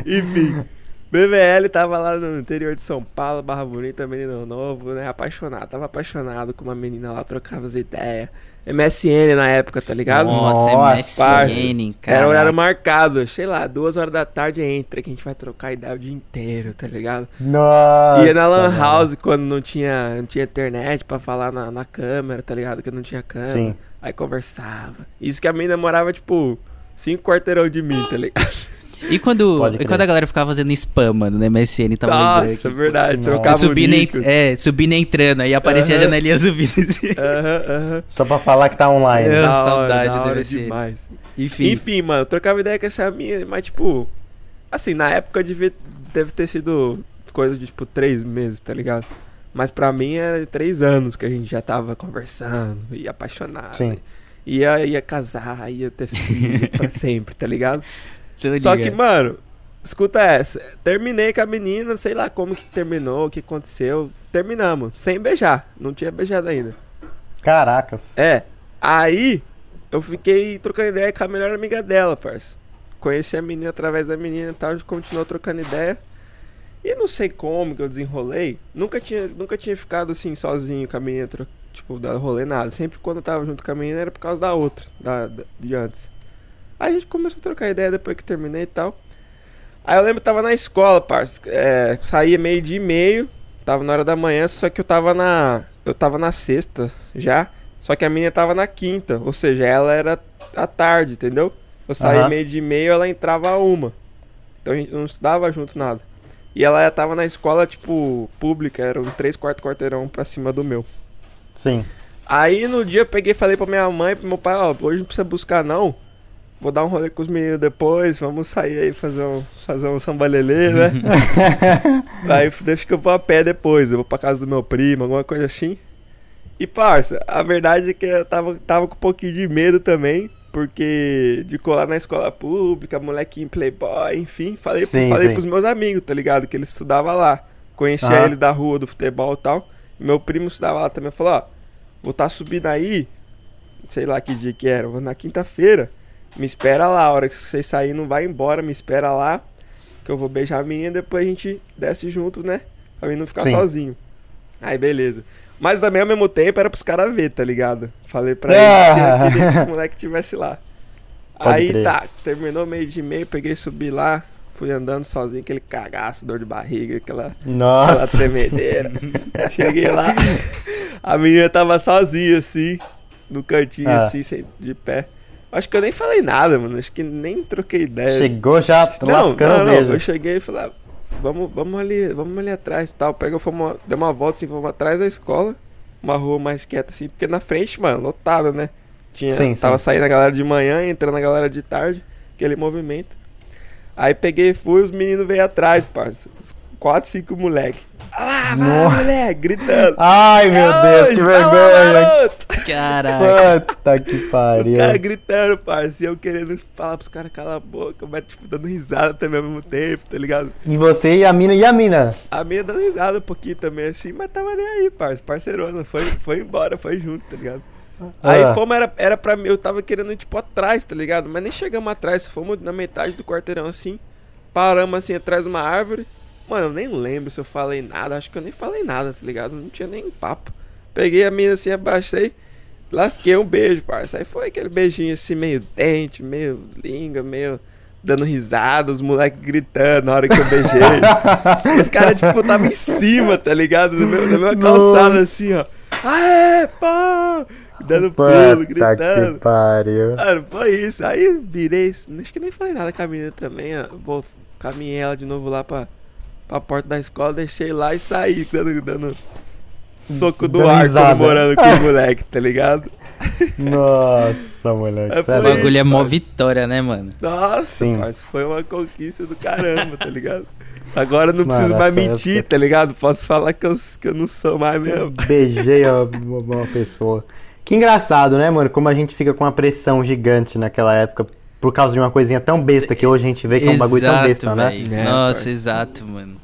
Enfim, BVL tava lá no interior de São Paulo, Barra Bonita, menino novo, né? Apaixonado, tava apaixonado com uma menina lá, trocava as ideias. MSN na época, tá ligado? Nossa, Nossa, MSN, cara. Era horário marcado, sei lá, duas horas da tarde entra, que a gente vai trocar ideia o dia inteiro, tá ligado? Nossa. Ia na Lan mano. House quando não tinha, não tinha internet pra falar na, na câmera, tá ligado? Que não tinha câmera. Sim. Aí conversava. Isso que a menina morava, tipo, cinco quarteirão de mim, tá ligado? E quando, e quando a galera ficava fazendo spam, mano, no MSN, tava lembrando Nossa, aqui. verdade. Nossa. Trocava subindo, e ent- é, subindo e entrando, aí aparecia Aham. a janelinha subindo. assim. [LAUGHS] Aham, aham. Só pra falar que tá online. É. Da hora, saudade da do hora MSN. demais. Enfim. Enfim, mano, eu trocava ideia com essa minha, mas tipo, assim, na época devia, deve ter sido coisa de tipo três meses, tá ligado? Mas pra mim era três anos que a gente já tava conversando e apaixonado. Sim. Ia, ia casar, ia ter filho pra [LAUGHS] sempre, tá ligado? Só que, mano, escuta essa. Terminei com a menina, sei lá como que terminou, o que aconteceu. Terminamos, sem beijar. Não tinha beijado ainda. Caracas. É. Aí eu fiquei trocando ideia com a melhor amiga dela, parça. Conheci a menina através da menina e tal, a gente continuou trocando ideia. E não sei como que eu desenrolei. Nunca tinha, nunca tinha ficado assim sozinho com a menina, tipo, dar rolê, nada. Sempre quando eu tava junto com a menina era por causa da outra, da, da- de antes. Aí a gente começou a trocar ideia depois que terminei e tal. Aí eu lembro que tava na escola, parça. É, saía meio dia e meio, tava na hora da manhã, só que eu tava na. Eu tava na sexta já. Só que a menina tava na quinta. Ou seja, ela era à tarde, entendeu? Eu saía Aham. meio de meio, ela entrava a uma. Então a gente não estudava junto nada. E ela tava na escola, tipo, pública, era um 3 quarto quarteirão pra cima do meu. Sim. Aí no dia eu peguei e falei pra minha mãe e pro meu pai, ó, hoje não precisa buscar não. Vou dar um rolê com os meninos depois, vamos sair aí fazer um, fazer um sambalelê, né? [LAUGHS] aí deixa que eu vou a pé depois, eu vou pra casa do meu primo, alguma coisa assim. E parça, a verdade é que eu tava, tava com um pouquinho de medo também, porque de colar na escola pública, molequinho playboy, enfim, falei, Sim, falei sim. pros meus amigos, tá ligado? Que eles estudavam lá, conhecia Aham. eles da rua, do futebol e tal. Meu primo estudava lá também, falou, ó, vou estar subindo aí, sei lá que dia que era, na quinta-feira, me espera lá, a hora que vocês saírem não vai embora, me espera lá, que eu vou beijar a menina e depois a gente desce junto, né? Pra mim não ficar Sim. sozinho. Aí beleza. Mas também ao mesmo tempo era pros caras ver, tá ligado? Falei pra [LAUGHS] Ah. eles que eu queria que os moleques tivesse lá. Pode Aí crer. tá, terminou meio de meio, peguei, subi lá, fui andando sozinho, aquele cagaço, dor de barriga, aquela aquela Nossa. tremedeira. [LAUGHS] Cheguei lá, a menina tava sozinha, assim, no cantinho, Ah. assim, de pé. Acho que eu nem falei nada, mano. Acho que nem troquei ideia. Chegou já não, lascando não, não. mesmo. Eu cheguei e falei, ah, vamos, vamos ali, vamos ali atrás e tal. Pega, fomos, deu uma volta assim, fomos atrás da escola, uma rua mais quieta assim, porque na frente, mano, lotado, né? Tinha, Sim, tava sim. saindo a galera de manhã, entrando a galera de tarde, aquele movimento. Aí peguei e fui, os meninos veio atrás, parça. Os quatro, cinco moleque. Ah lá, vai moleque, gritando. Ai, meu Deus, que Hoje, lá, vergonha. Caraca. Puta que Os pariu. caras gritando, e eu querendo falar pros caras calar a boca, mas tipo, dando risada também ao mesmo tempo, tá ligado? E você e a mina, e a mina? A minha dando risada um pouquinho também, assim, mas tava nem aí, parça, parceirona, foi, foi embora, foi junto, tá ligado? Aí Ah. fomos, era, era pra mim, eu tava querendo ir, tipo, atrás, tá ligado? Mas nem chegamos atrás, fomos na metade do quarteirão, assim, paramos, assim, atrás de uma árvore. Mano, eu nem lembro se eu falei nada, acho que eu nem falei nada, tá ligado? Não tinha nem papo. Peguei a mina, assim, abaixei, lasquei um beijo, parça. Aí foi aquele beijinho, assim, meio dente, meio língua, meio... Dando risada, os moleques gritando na hora que eu beijei. [LAUGHS] Os caras, tipo, tava em cima, tá ligado? Na mesma, na mesma calçada, assim, ó. Aê, pô! Dando pulo, Puta gritando. que pariu. Mano, foi isso. Aí virei, acho que nem falei nada com a menina também, ó. Vou caminhei ela de novo lá pra, pra porta da escola, deixei lá e saí, dando, dando soco do ar, comemorando com o [LAUGHS] moleque, tá ligado? Nossa, moleque. É, O bagulho é mó vitória, né, mano? Nossa, Sim. parça, foi uma conquista do caramba, tá ligado? Agora eu não Mano, preciso mais mentir, época- tá ligado? Posso falar que eu, que eu não sou mais mesmo. Beijei uma pessoa. Que engraçado, né, mano? Como a gente fica com uma pressão gigante naquela época por causa de uma coisinha tão besta que hoje a gente vê que é um bagulho tão Exato, besta, né? véi. É, Nossa, exato, mano.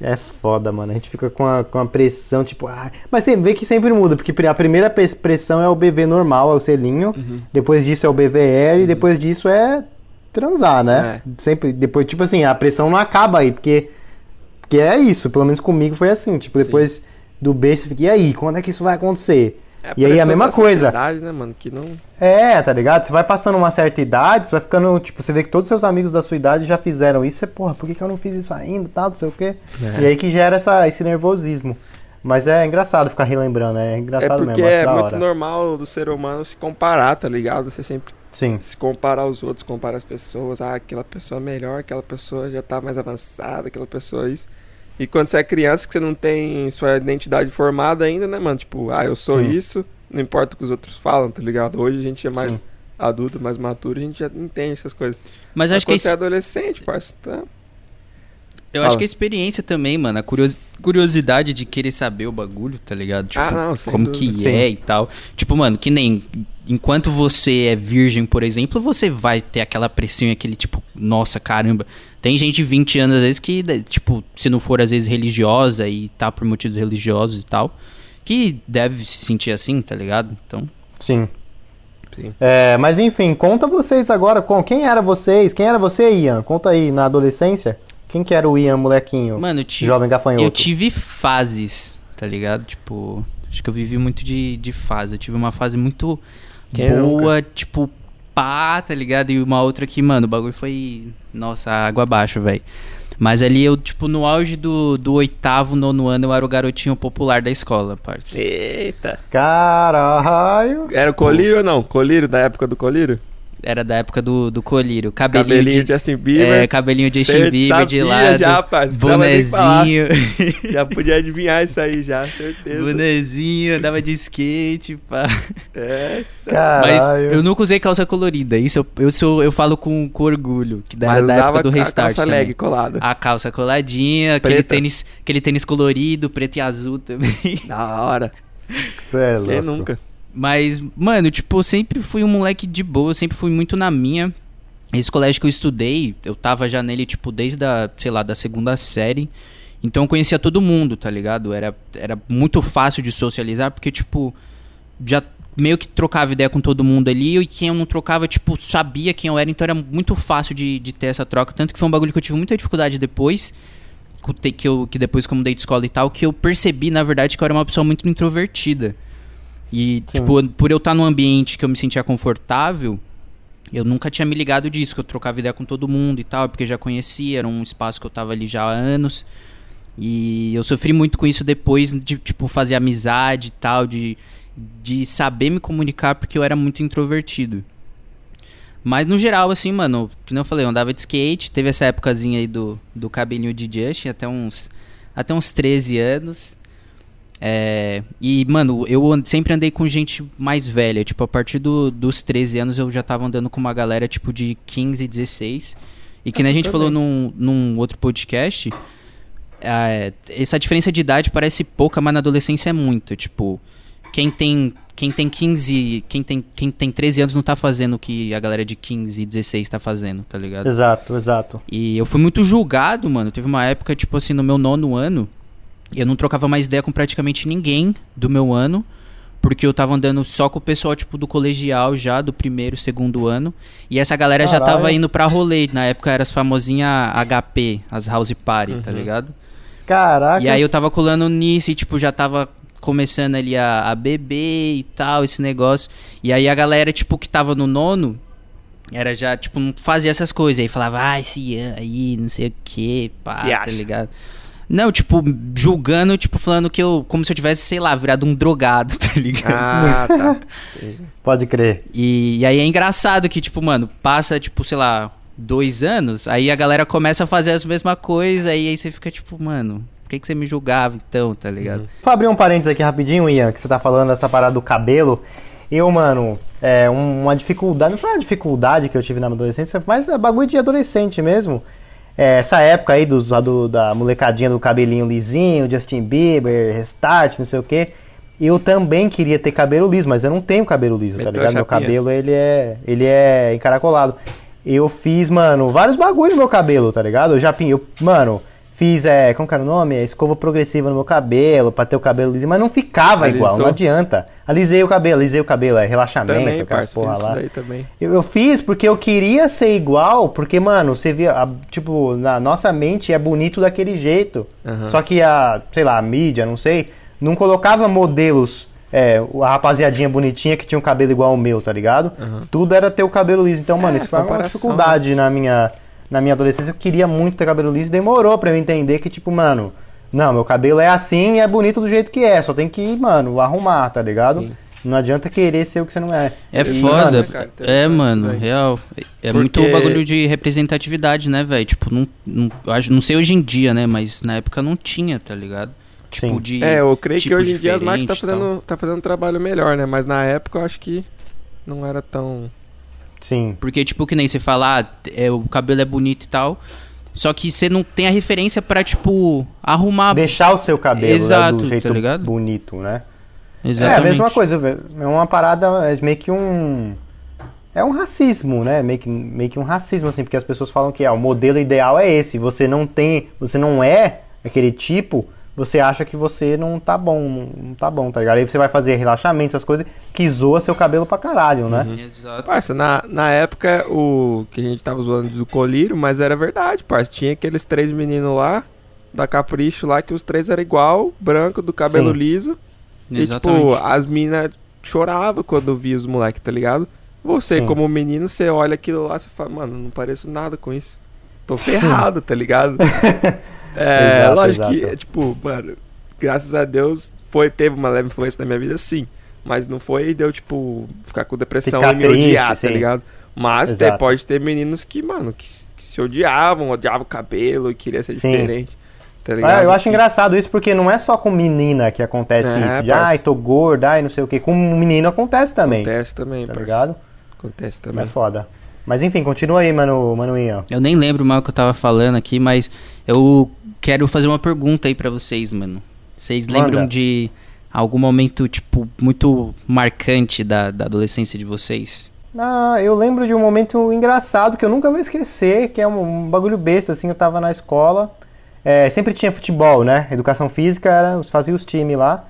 É foda, mano. A gente fica com a, com a pressão, tipo, ah, mas você vê que sempre muda, porque a primeira pres- pressão é o BV normal, é o selinho, Uhum. depois disso é o BVL, e depois disso é transar, né? É. Sempre, depois, tipo assim, a pressão não acaba aí, porque, porque é isso, pelo menos comigo foi assim, tipo, Sim. depois do beijo, você fica, e aí, quando é que isso vai acontecer? É E aí a pressão mesma coisa. né, mano? Que não. É, tá ligado? Você vai passando uma certa idade, você vai ficando, tipo, você vê que todos os seus amigos da sua idade já fizeram isso, você, porra, por que, que eu não fiz isso ainda, tal, não sei o quê. É. E aí que gera essa, esse nervosismo. Mas é engraçado ficar relembrando, é É engraçado porque mesmo, é muito normal do ser humano se comparar, tá ligado? Você sempre Sim, se comparar aos outros, comparar as pessoas. Ah, aquela pessoa é melhor, aquela pessoa já tá mais avançada, aquela pessoa é isso. E quando você é criança, que você não tem sua identidade formada ainda, né, mano? Tipo, ah, eu sou Sim. isso, não importa o que os outros falam, tá ligado? Hoje a gente é mais Sim. adulto, mais maturo, a gente já entende essas coisas. Mas Mas acho que quando você é adolescente, parça, tá... Eu Fala. acho que a experiência também, mano, a curios- curiosidade de querer saber o bagulho, tá ligado? Tipo, Ah, não, como dúvida. que é e tal. Tipo, mano, que nem enquanto você é virgem, por exemplo, você vai ter aquela pressão e aquele tipo, nossa, caramba. Tem gente de 20 anos às vezes que, tipo, se não for às vezes religiosa e tá por motivos religiosos e tal, que deve se sentir assim, tá ligado? Então, sim. Sim. É, mas enfim, conta vocês agora com quem era vocês, quem era você, Ian? Conta aí, na adolescência. Quem que era o Ian, molequinho? Mano, eu tive, Jovem gafanhoto. eu tive fases, tá ligado? Tipo, acho que eu vivi muito de, de fase. Eu tive uma fase muito Quem boa, tipo, pá, tá ligado? E uma outra que, mano, o bagulho foi. Nossa, água abaixo, velho. Mas ali eu, tipo, no auge do, do oitavo, nono ano, eu era o garotinho popular da escola, parça. Eita. Caralho. Era o colírio ou não? Colírio, da época do colírio? Era da época do, do colírio. Cabelinho, Cabelinho de, Justin Bieber. É, cabelinho de Justin Bieber de lado. já, rapaz, bonezinho. [LAUGHS] Já podia adivinhar isso aí já, certeza. bonezinho, andava de skate, pá. Essa. Mas eu nunca usei calça colorida. Isso eu, eu, sou, eu falo com, com orgulho. Que da, Mas da usava época do a restart. calça também. leg colada. A calça coladinha, aquele tênis, aquele tênis colorido, preto e azul também. Da hora. Cê é Quem nunca? Mas, mano, tipo, eu sempre fui um moleque de boa, sempre fui muito na minha. Esse colégio que eu estudei, eu tava já nele, tipo, desde a, sei lá, da segunda série. Então eu conhecia todo mundo, tá ligado? Era, era muito fácil de socializar, porque, tipo, já meio que trocava ideia com todo mundo ali, e quem eu não trocava, tipo, sabia quem eu era, então era muito fácil de, de ter essa troca. Tanto que foi um bagulho que eu tive muita dificuldade depois, que eu que depois que eu mudei de escola e tal, que eu percebi, na verdade, que eu era uma pessoa muito introvertida. E, tipo, por eu estar num ambiente que eu me sentia confortável, eu nunca tinha me ligado disso, que eu trocava ideia com todo mundo e tal, porque já conhecia, era um espaço que eu tava ali já há anos. E eu sofri muito com isso depois de, tipo, fazer amizade e tal, de, de saber me comunicar, porque eu era muito introvertido. Mas no geral, assim, mano, que eu falei, eu andava de skate, teve essa épocazinha aí do, do cabelinho de Justin, até uns, até uns 13 anos. É, e, mano, eu sempre andei com gente mais velha. Tipo, a partir do- dos 13 anos eu já tava andando com uma galera, tipo, de 15, 16. E que nem a gente falou num, num outro podcast, é, essa diferença de idade parece pouca, mas na adolescência é muito. Tipo, quem tem, quem tem 15, quem tem, quem tem 13 anos não tá fazendo o que a galera de 15 e 16 tá fazendo, tá ligado? Exato, exato. E eu fui muito julgado, mano. Teve uma época, tipo assim, no meu nono ano, eu não trocava mais ideia com praticamente ninguém do meu ano, porque eu tava andando só com o pessoal, tipo, do colegial já, do primeiro, segundo ano. E essa galera já Caralho. tava indo pra rolê. Na época era as famosinhas HP, as House Party, tá ligado? Caraca. E aí eu tava colando nisso e, tipo, já tava começando ali a, a beber e tal, esse negócio. E aí a galera, tipo, que tava no nono, era já, tipo, não fazia essas coisas. Aí falava, ah, esse Ian aí, não sei o que, pá, Se tá acha. ligado? Não, tipo, julgando, tipo, falando que eu, como se eu tivesse, sei lá, virado um drogado, [LAUGHS] tá ligado? Ah, tá. Pode crer. E, e aí é engraçado que, tipo, mano, passa, tipo, sei lá, dois anos, aí a galera começa a fazer as mesmas coisas, e aí você fica, tipo, mano, por que, que você me julgava então, tá ligado? Vou abrir um parênteses aqui rapidinho, Ian, que você tá falando dessa parada do cabelo. Eu, mano, é um- uma dificuldade, não foi uma dificuldade que eu tive na adolescência, mas é bagulho de adolescente mesmo. É, essa época aí dos, do- da molecadinha do cabelinho lisinho, Justin Bieber, Restart, não sei o quê. Eu também queria ter cabelo liso, mas eu não tenho cabelo liso, tá Meteu a ligado? Meu cabelo, ele é, ele é encaracolado. Eu fiz, mano, vários bagulho no meu cabelo, tá ligado? Eu já eu, mano, fiz, é, como que era o nome? Escova progressiva no meu cabelo, pra ter o cabelo liso, mas não ficava Alisou? igual, não adianta. Alisei o cabelo, alisei o cabelo, é relaxamento, Também, parça, porra lá. também. Eu, eu fiz porque eu queria ser igual, porque, mano, você via, a- tipo, na nossa mente é bonito daquele jeito. Aham. Só que a, sei lá, a mídia, não sei, não colocava modelos, é, a rapaziadinha bonitinha que tinha um cabelo igual ao meu, tá ligado? Aham. Tudo era ter o cabelo liso. Então, mano, É, isso foi uma comparação, dificuldade na minha, na minha adolescência. Eu queria muito ter cabelo liso e demorou pra eu entender que, tipo, mano, não, meu cabelo é assim e é bonito do jeito que é. Só tem que, mano, arrumar, tá ligado? Sim. Não adianta querer ser o que você não é. É E, foda. mano, cara, é, interessante mano, real. É Porque- muito bagulho de representatividade, né, velho? Tipo, não, não, não sei hoje em dia, né? Mas na época não tinha, tá ligado? Tipo, Sim. de. É, eu creio que tipo hoje em dia as marcas tá tal. fazendo, tá fazendo um trabalho melhor, né? Mas na época eu acho que não era tão. Sim. Porque, tipo, que nem você fala, ah, é, o cabelo é bonito e tal. Só que você não tem a referência pra, tipo, arrumar. Deixar o seu cabelo né, Exato, do tá jeito ligado? bonito, né? Exatamente. É a mesma coisa. É uma parada, é meio que um. É um racismo, né? Meio que, meio que um racismo, assim, porque as pessoas falam que ah, o modelo ideal é esse. Você não tem. Você não é aquele tipo você acha que você não tá bom, não, tá bom, tá ligado? Aí você vai fazer relaxamento, essas coisas, que zoa seu cabelo pra caralho, né? Exato. Parça, na, na época, o que a gente tava zoando do colírio, mas era verdade, parça. Tinha aqueles três meninos lá, da Capricho lá, que os três eram igual, branco, do cabelo Sim. liso. E, Exatamente. tipo, as minas choravam quando via os moleques, tá ligado? Você, Sim. como menino, você olha aquilo lá, você fala, mano, não pareço nada com isso. Tô ferrado, tá ligado? [LAUGHS] é, Exato, lógico que, exato. é, tipo, mano, graças a Deus, foi, teve uma leve influência na minha vida, sim. Mas não foi deu, tipo, ficar com depressão Ficar e me triste, odiar, sim. tá ligado? Mas Exato. pode ter meninos que, mano, que, que se odiavam, odiavam o cabelo, queria ser Sim. diferente. Tá ligado? Ah, eu acho E- engraçado isso porque não é só com menina que acontece É, isso. De, parça. ai, tô gorda, ai, não sei o que. Com menino acontece também. Acontece também, Tá parça. ligado? Acontece É também. foda. Mas enfim, continua aí, mano, Manuinho. Eu nem lembro mal o que eu tava falando aqui, mas eu quero fazer uma pergunta aí pra vocês, mano. Vocês lembram de algum momento, tipo, muito marcante da, da adolescência de vocês? Ah, eu lembro de um momento engraçado que eu nunca vou esquecer, que é um, um bagulho besta, assim, eu tava na escola, é, sempre tinha futebol, né? Educação física, era, fazia os times lá.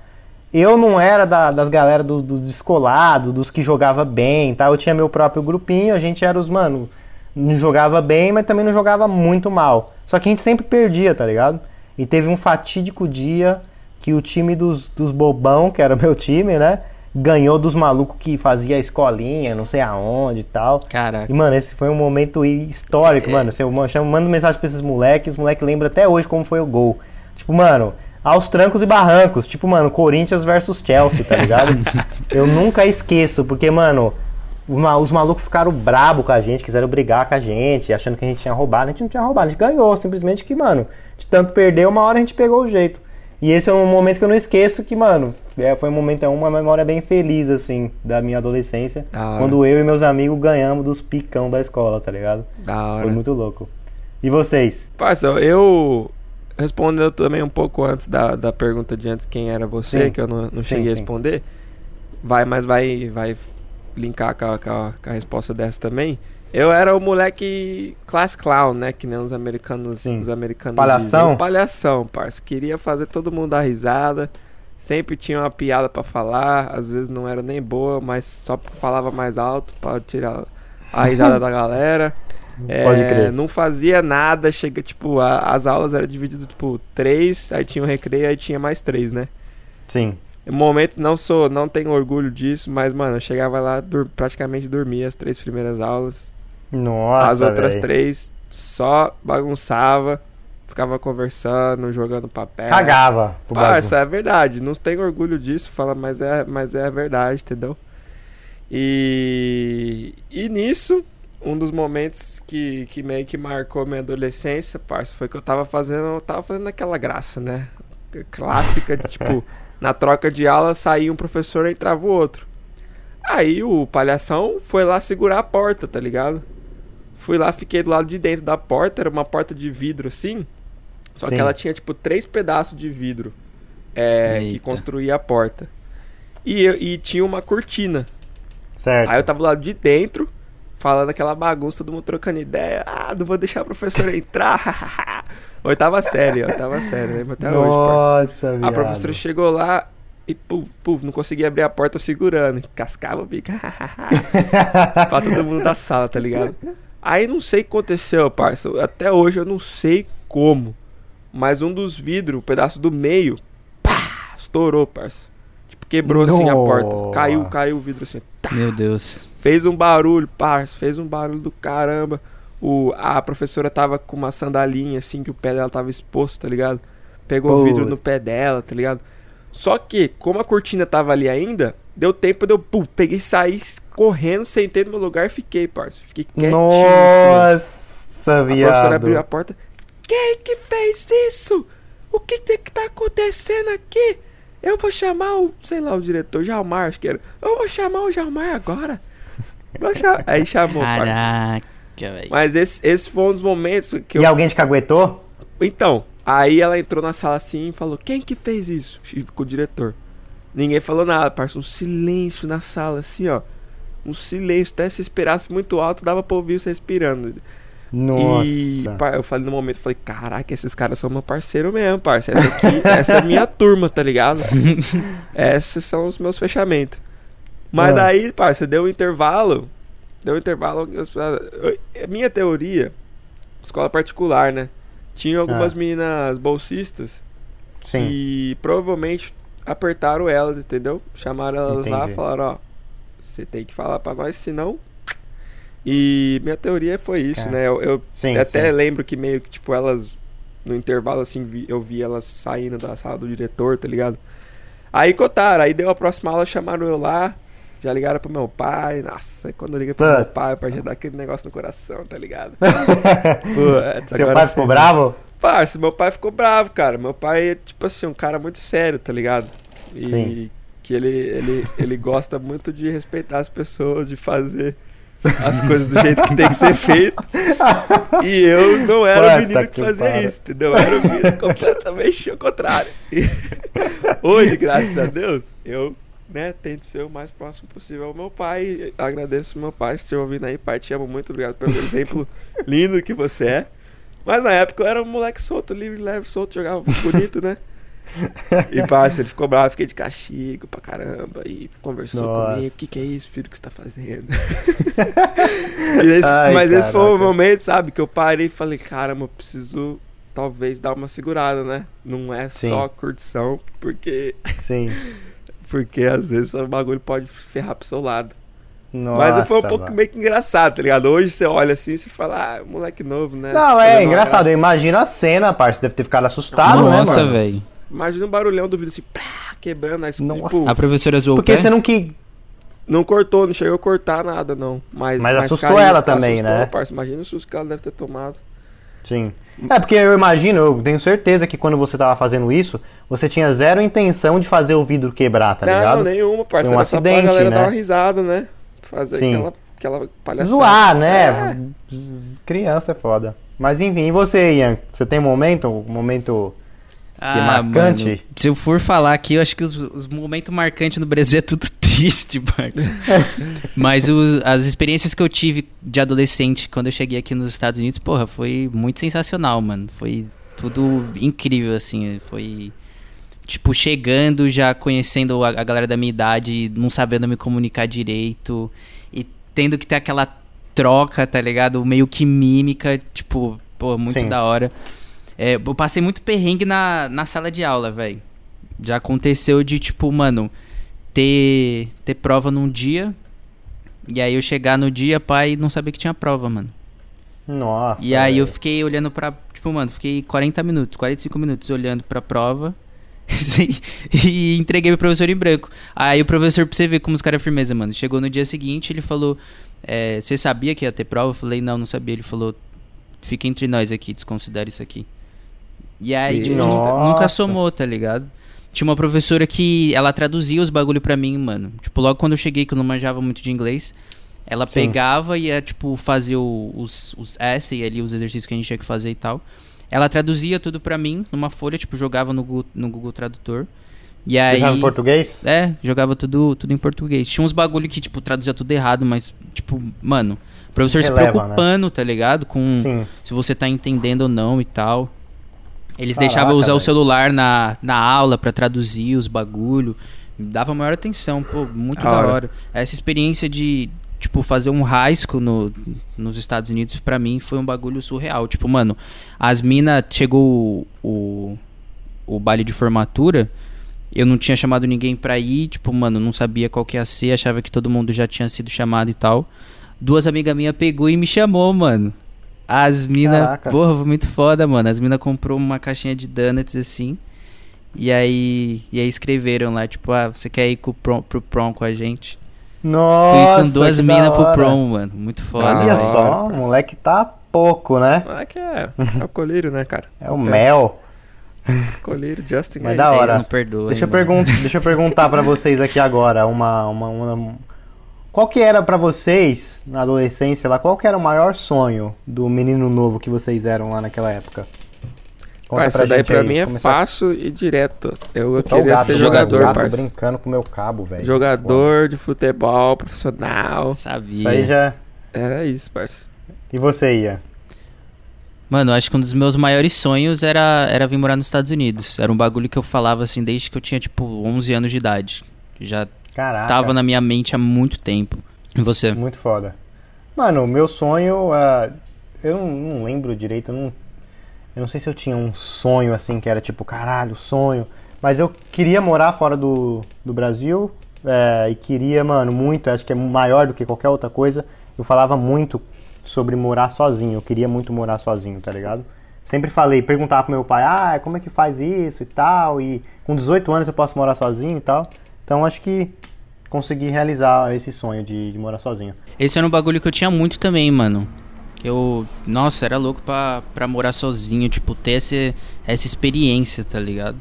Eu não era da- das galera do, do descolado, dos que jogava bem, tá? Eu tinha meu próprio grupinho, a gente era os, mano, não jogava bem, mas também não jogava muito mal. Só que a gente sempre perdia, tá ligado? E teve um fatídico dia que o time dos, dos bobão, que era o [LAUGHS] meu time, né? Ganhou dos malucos que fazia escolinha, não sei aonde e tal. Caraca. E, mano, esse foi um momento histórico, mano. Se eu chamo- mando mensagem pra esses moleques, os moleques lembram até hoje como foi o gol. Tipo, mano, aos trancos e barrancos. Tipo, mano, Corinthians versus Chelsea, tá ligado? [LAUGHS] eu nunca esqueço, porque, mano, os, ma- os malucos ficaram brabo com a gente, quiseram brigar com a gente, achando que a gente tinha roubado. A gente não tinha roubado, a gente ganhou. Simplesmente que, mano, de tanto perder, uma hora a gente pegou o jeito. E esse é um momento que eu não esqueço, que, mano, é, foi um momento, é uma memória bem feliz, assim, da minha adolescência. Da. Quando eu e meus amigos ganhamos dos picão da escola, tá ligado? Da hora. Foi muito louco. E vocês? Parça, eu respondendo também um pouco antes da, da pergunta de antes quem era você, Sim. que eu não, não Sim, cheguei a sim. responder. Vai, mas vai, vai linkar com a, com a- com a resposta dessa também. Eu era o moleque class clown, né? Que nem os americanos. Sim. Os americanos Palhação? dizem. Palhação, parça. Queria fazer todo mundo dar risada. Sempre tinha uma piada pra falar. Às vezes não era nem boa, mas só falava mais alto pra tirar a risada [LAUGHS] da galera. Pode É, crer. Não fazia nada, chega, tipo, a- as aulas eram divididas, tipo, três, aí tinha um recreio, aí tinha mais três, né? Sim. Momento não sou, não tenho orgulho disso, mas, mano, eu chegava lá, dur- praticamente dormia as três primeiras aulas. Nossa, as outras véi. três só bagunçava, ficava conversando, jogando papel. Cagava. Parça, é verdade, não tenho orgulho disso, fala, mas é, mas é a verdade, entendeu? E, e nisso, um dos momentos que, que meio que marcou minha adolescência, parça, foi que eu tava fazendo, eu tava fazendo aquela graça, né? Clássica, de, tipo, [LAUGHS] na troca de aula saía um professor e entrava o outro. Aí o palhação foi lá segurar a porta, tá ligado? Fui lá, fiquei do lado de dentro da porta, era uma porta de vidro assim. Só Sim. que ela tinha tipo três pedaços de vidro é, que construía a porta. E, e tinha uma cortina. Certo. Aí eu tava do lado de dentro, falando aquela bagunça, todo mundo trocando ideia. Ah, não vou deixar a professora entrar. [LAUGHS] oitava série, oitava série, lembro até hoje, parça. Nossa, A viado. professora chegou lá e puf, puf, não conseguia abrir a porta segurando. Cascava o bico. [LAUGHS] pra todo mundo da sala, tá ligado? Aí não sei o que aconteceu, parça. Até hoje eu não sei como. Mas um dos vidros, o pedaço do meio, pá, estourou, parça. Tipo, quebrou assim a porta. Caiu, Nossa. caiu o vidro assim. Meu Deus. Fez um barulho, parça. Fez um barulho do caramba. O, a professora tava com uma sandalinha assim, que o pé dela tava exposto, tá ligado? Pegou o vidro no pé dela, tá ligado? Só que, como a cortina tava ali ainda, deu tempo de eu, pum, peguei e saí correndo, sentei no meu lugar e fiquei, parça. Fiquei quietinho assim. ó. Nossa, A professora abriu a viado. porta. Quem que fez isso? O que, que tá acontecendo aqui? Eu vou chamar o, sei lá, o diretor, Jalmar, acho que era. Eu vou chamar o Jalmar agora. Vou cha- Aí chamou, parça. Caraca, velho. Mas esse, esse foi um dos momentos que eu. E alguém te caguetou? Então, aí ela entrou na sala assim e falou: Quem que fez isso? E ficou o diretor. Ninguém falou nada, parça. Um silêncio na sala, assim, ó. Um silêncio. Até se esperasse muito alto, dava pra ouvir você respirando. Nossa. E eu falei no momento, falei, caraca, esses caras são meu parceiro mesmo, parça. Essa aqui, [LAUGHS] essa é a minha turma, tá ligado? [LAUGHS] Esses são os meus fechamentos. Mas Ah. daí, parça, deu um intervalo. Deu um intervalo. eu- Minha teoria, escola particular, né? Tinha algumas Ah. meninas bolsistas Sim. que provavelmente apertaram elas, entendeu? Chamaram elas lá Entendi. e falaram, ó, você tem que falar pra nós, senão. E minha teoria foi isso, É. né? Eu, eu Sim, até sim. lembro que meio que, tipo, elas, no intervalo, assim, vi- eu vi elas saindo da sala do diretor, tá ligado? Aí cotaram, aí deu a próxima aula, chamaram eu lá, já ligaram pro meu pai, nossa, quando liguei pro Pô. meu pai, pra já dar aquele negócio no coração, tá ligado? [LAUGHS] Putz, Seu agora pai ficou bravo? Parça, meu pai ficou bravo, cara. Meu pai é, tipo assim, um cara muito sério, tá ligado? E Sim. que ele, ele, ele gosta muito de respeitar as pessoas, de fazer as coisas do jeito que tem que ser feito. E eu não era Puta o menino que que fazia pariu. isso, entendeu? Eu era o menino completamente ao contrário. E [LAUGHS] hoje, graças a Deus, eu né, tento ser o mais próximo possível ao meu pai. Agradeço meu pai, se estiver ouvindo aí, pai, te amo muito, obrigado pelo [LAUGHS] exemplo lindo que você é. Mas na época eu era um moleque solto, livre, leve, solto, jogava bonito, né? [LAUGHS] E parça, ele ficou bravo, fiquei de castigo pra caramba. E conversou Nossa. comigo, o que, que é isso, filho, que você tá fazendo? [LAUGHS] Esse- Ai, mas esse foi o caraca. momento, sabe, que eu parei e falei, caramba, eu preciso talvez dar uma segurada, né? Não é Sim. só curtição, porque, Sim. Porque às vezes o bagulho pode ferrar pro seu lado. Nossa, mas foi um pouco mano. meio que engraçado, tá ligado? Hoje você olha assim e fala, ah, moleque novo, né? Não, é engraçado. graça. Eu imagino a cena, parça. Deve ter ficado assustado, né, Nossa, velho. Imagina um barulhão do vídeo assim, pá, quebrando, aí, Nossa. tipo, A professora zoou Porque o pé? você não que. Não cortou, não chegou a cortar nada, não. Mas, Mas assustou carinho- ela também, assustou, né? Parça. Imagina o susto que ela deve ter tomado. Sim. É, porque eu imagino, eu tenho certeza que quando você tava fazendo isso, você tinha zero intenção de fazer o vidro quebrar, tá não, ligado? nenhuma, parça. Foi um Era só pra acidente, galera né? dar uma risada, né? Fazer Sim. aquela, aquela palhaçada. Zoar, né? É. Criança é foda. Mas enfim, e você, Ian? Você tem um momento? Um momento. Ah, marcante. mano, se eu for falar aqui, eu acho que os, os momentos marcantes no Brasil é tudo [LAUGHS] Mas os- as experiências que eu tive de adolescente quando eu cheguei aqui nos Estados Unidos, porra, foi muito sensacional, mano. Foi tudo incrível, assim. Foi, tipo, chegando, já conhecendo a, a galera da minha idade, não sabendo me comunicar direito. E tendo que ter aquela troca, tá ligado? Meio que mímica, tipo, pô, muito Sim. da hora. É, eu passei muito perrengue na, na sala de aula, velho. Já aconteceu de, tipo, mano, ter, ter prova num dia. E aí eu chegar no dia, pai, e não sabia que tinha prova, mano. Nossa. E aí eu velho. fiquei olhando pra. Tipo, mano, fiquei 40 minutos, 45 minutos olhando pra prova. [LAUGHS] E entreguei pro professor em branco. Aí o professor, pra você ver como os caras é firmeza, mano. Chegou no dia seguinte, ele falou: é, Você sabia que ia ter prova? Eu falei: Não, não sabia. Ele falou: Fica entre nós aqui, desconsidera isso aqui. E aí, E- tipo, nunca, nunca somou, tá ligado? Tinha uma professora que ela traduzia os bagulho pra mim, mano. Tipo, logo quando eu cheguei, que eu não manjava muito de inglês, ela Sim. pegava e ia, tipo, fazer os, os essay ali, os exercícios que a gente tinha que fazer e tal. Ela traduzia tudo pra mim numa folha, tipo, jogava no Google, no Google Tradutor. E aí. Deixava em português? É, jogava tudo, tudo em português. Tinha uns bagulho que, tipo, traduzia tudo errado, mas, tipo, mano, o professor se Releva, preocupando, tá ligado? Com Sim. se você tá entendendo ou não e tal. Eles Caraca, deixavam usar o celular na, na aula pra traduzir os bagulho. Dava maior atenção, pô, muito Da da hora. hora. Essa experiência de, tipo, fazer um high school no, nos Estados Unidos, pra mim, foi um bagulho surreal. Tipo, mano, as minas, chegou o, o, o baile de formatura, eu não tinha chamado ninguém pra ir, tipo, mano, não sabia qual que ia ser, achava que todo mundo já tinha sido chamado e tal. Duas amigas minhas pegou e me chamou, mano. As minas, Caraca. porra, foi muito foda, mano. As minas comprou uma caixinha de donuts assim. E aí, e aí escreveram lá, tipo, ah, você quer ir com o prom, pro prom com a gente? Nossa. Fui com duas minas pro prom, mano. Muito foda. Olha só, o moleque tá pouco, né? Não é que é, é o colírio, né, cara? É o mel. Colírio, Justin. Mas é da hora. não perdoam, Deixa eu, deixa eu perguntar pra vocês aqui agora uma, uma, uma- Qual que era pra vocês, na adolescência lá, qual que era o maior sonho do menino novo que vocês eram lá naquela época? Conta Parça, essa daí pra aí. mim é Começar- fácil e direto. Eu, eu queria gato, ser jogador, gato parça. brincando com meu cabo, velho. Jogador de futebol profissional. Sabia. Isso aí já... Era isso, parça. E você, Ia? Mano, acho que um dos meus maiores sonhos era, era vir morar nos Estados Unidos. Era um bagulho que eu falava assim desde que eu tinha, tipo, 11 anos de idade. Já Caraca. tava na minha mente há muito tempo. E você? Muito foda. Mano, o meu sonho. ah, eu não, não lembro direito. Eu não, eu não sei se eu tinha um sonho assim que era tipo, caralho, sonho. Mas eu queria morar fora do, do Brasil. é, e queria, mano, muito. Acho que é maior do que qualquer outra coisa. Eu falava muito sobre morar sozinho. Eu queria muito morar sozinho, tá ligado? Sempre falei, perguntava pro meu pai, ah, como é que faz isso e tal. E com 18 anos eu posso morar sozinho e tal. Então acho que consegui realizar esse sonho de, de morar sozinho. Esse era um bagulho que eu tinha muito também, mano. Eu, nossa, era louco pra, pra morar sozinho, tipo, ter esse, essa experiência, tá ligado?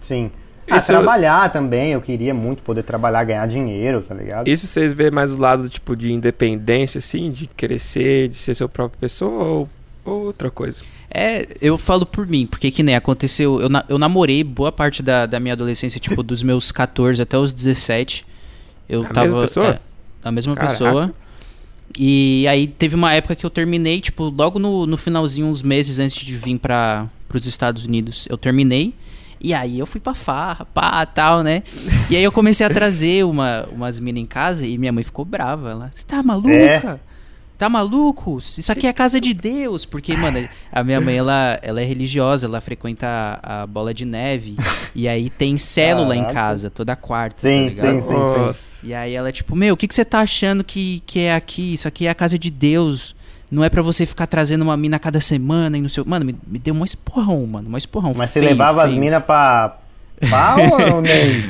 Sim. Ah, Isso- trabalhar também, eu queria muito poder trabalhar, ganhar dinheiro, tá ligado? Isso vocês vê mais o lado, tipo, de independência, assim, de crescer, de ser seu próprio pessoa ou, ou outra coisa? É, eu falo por mim, porque que nem aconteceu, eu, na- eu namorei boa parte da, da minha adolescência, tipo, dos meus 14 até os 17. Eu A tava. mesma pessoa? é, a mesma Caraca. pessoa. E aí teve uma época que eu terminei, tipo, logo no, no finalzinho, uns meses antes de vir para os Estados Unidos, eu terminei. E aí eu fui pra farra, pá, tal, né? E aí eu comecei a trazer uma, umas minas em casa e minha mãe ficou brava. Ela, você tá maluca? É. Tá maluco? Isso aqui é casa de [LAUGHS] Deus. Porque, mano, a minha mãe, ela, ela é religiosa, ela frequenta a, a bola de neve. E aí tem célula em Caraca. casa, toda quarta, Sim, tá ligado? sim, sim. Nossa. E aí ela, tipo, meu, o que, que você tá achando que, que é aqui? Isso aqui é a casa de Deus. Não é pra você ficar trazendo uma mina a cada semana e não sei o. Mano, me, me deu um esporrão, mano. Um esporrão. Mas você feio, levava as feio. minas pra pau [LAUGHS] ou?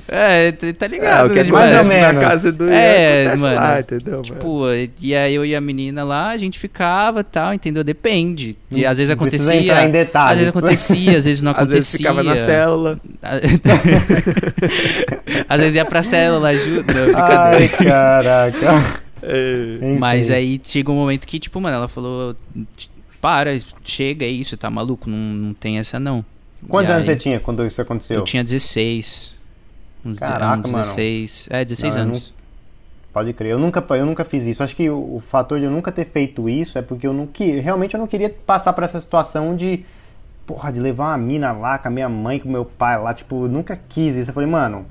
É, tá tá É, ligado? o que né, mais ou acontece menos. na casa do É, Ian acontece mano, lá, entendeu? mano? Tipo, e aí eu e a menina lá, a gente ficava e tal, entendeu? Depende. E às vezes não acontecia. entrar em detalhes. Às vezes acontecia, às vezes não [LAUGHS] Às acontecia. vezes ficava na célula. [LAUGHS] às vezes ia pra célula, ajuda. Ai, caraca. É. Mas aí chega um momento que, tipo, mano, ela falou: para, chega, é isso, tá maluco? Não, não tem essa não. Quantos E anos aí, você tinha quando isso aconteceu? Eu tinha 16. Uns, Caraca, uns mano. 16. É, 16 Não, anos. Pode crer. Eu nunca, eu nunca fiz isso. Acho que o, o fator de eu nunca ter feito isso é porque eu não que realmente eu não queria passar por essa situação de porra, de levar uma mina lá com a minha mãe, com o meu pai lá, tipo, eu nunca quis isso. Eu falei, mano,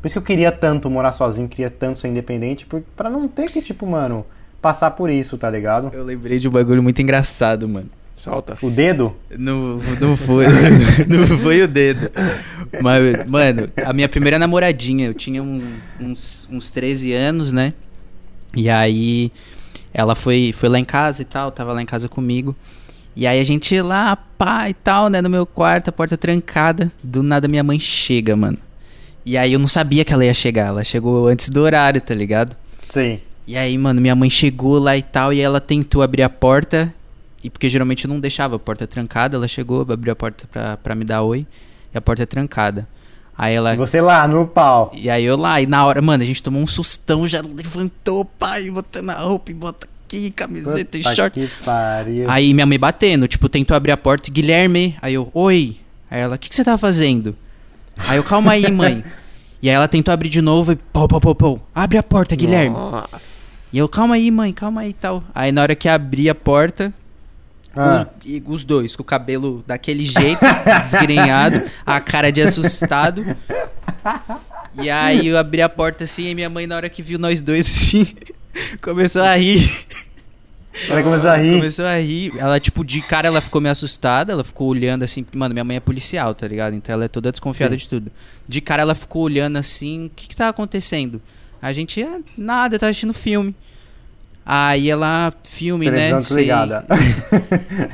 por isso que eu queria tanto morar sozinho, queria tanto ser independente, por, pra não ter que, tipo, mano, passar por isso, tá ligado? Eu lembrei de um bagulho muito engraçado, mano. Solta. O dedo? Não, não foi. [LAUGHS] não foi o dedo. Mas, mano, a minha primeira namoradinha, eu tinha um- uns, uns 13 anos, né? E aí ela foi, foi lá em casa e tal, tava lá em casa comigo. E aí a gente lá, pá e tal, né, no meu quarto, a porta trancada. Do nada minha mãe chega, mano. E aí eu não sabia que ela ia chegar, ela chegou antes do horário, tá ligado? Sim. E aí, mano, minha mãe chegou lá e tal, e ela tentou abrir a porta. E porque geralmente eu não deixava a porta trancada, ela chegou, abriu a porta pra, pra me dar oi, e a porta é trancada. Aí ela. E você lá, no pau. E aí eu lá, e na hora, mano, a gente tomou um sustão, já levantou, pai, botando a roupa e bota aqui, camiseta e Puta short. que pariu. Aí minha mãe batendo, tipo, tentou abrir a porta, Guilherme. Aí eu, oi. Aí ela, o que, que você tá fazendo? Aí eu, calma aí, mãe. [LAUGHS] E aí ela tentou abrir de novo e pô, pô, pô, pô. Abre a porta, Guilherme. Nossa. E eu, calma aí, mãe, calma aí e tal. Aí na hora que abri a porta, Ah. o- e os dois, com o cabelo daquele jeito, [LAUGHS] desgrenhado, a cara de assustado. E aí eu abri a porta assim, e minha mãe, na hora que viu nós dois assim, [LAUGHS] começou a rir. Ela começou a rir. Começou a rir. Ela, tipo, de cara ela ficou meio assustada, ela ficou olhando assim. Mano, minha mãe é policial, tá ligado? Então ela é toda desconfiada Sim. de tudo. De cara ela ficou olhando assim, o que que tá acontecendo? A gente, ah, nada, tá assistindo filme. Aí ela, filme, Televisão né? Sei.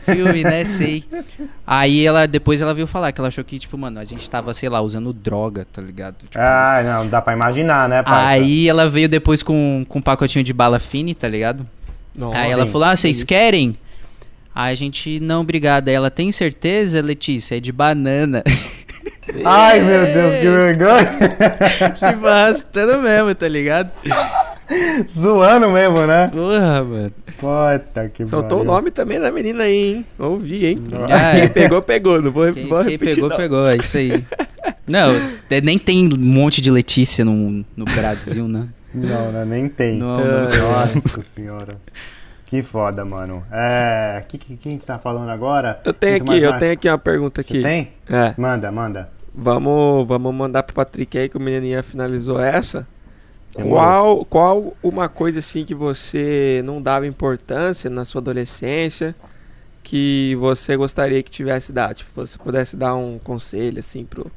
[LAUGHS] filme, né? Sei. [LAUGHS] Aí ela, depois ela veio falar que ela achou que, tipo, mano, a gente tava, sei lá, usando droga, tá ligado? Tipo, Ah, não, dá pra imaginar, né, parça? Aí ela veio depois com, com um pacotinho de bala fine, tá ligado? Nossa. Aí ela sim, falou: Ah, vocês querem? Aí a gente, não, obrigada. Aí ela tem certeza, Letícia? É de banana. Ai, meu Deus, que [LAUGHS] vergonha. tipo, arrastando mesmo, tá ligado? [LAUGHS] Zoando mesmo, né? Porra, mano. Puta que Soltou o nome também da menina aí, hein? Ouvi, hein? Ah, é. Quem pegou, pegou. Não vou, Quem, vou quem repetir, pegou, não. pegou, é isso aí. Não, é, nem tem um monte de Letícia no, no Brasil, né? Não, né? Nem tem. Não, não. Nossa senhora. Que foda, mano. É. Que, que, que a gente tá falando agora? Eu tenho aqui, mais eu mais- tenho aqui uma pergunta Você aqui. tem? É. Manda, manda. Vamos, vamos mandar pro Patrick aí que o menininha finalizou essa. Demorou. Qual, qual uma coisa assim que você não dava importância na sua adolescência que você gostaria que tivesse dado? Tipo, você pudesse dar um conselho assim pro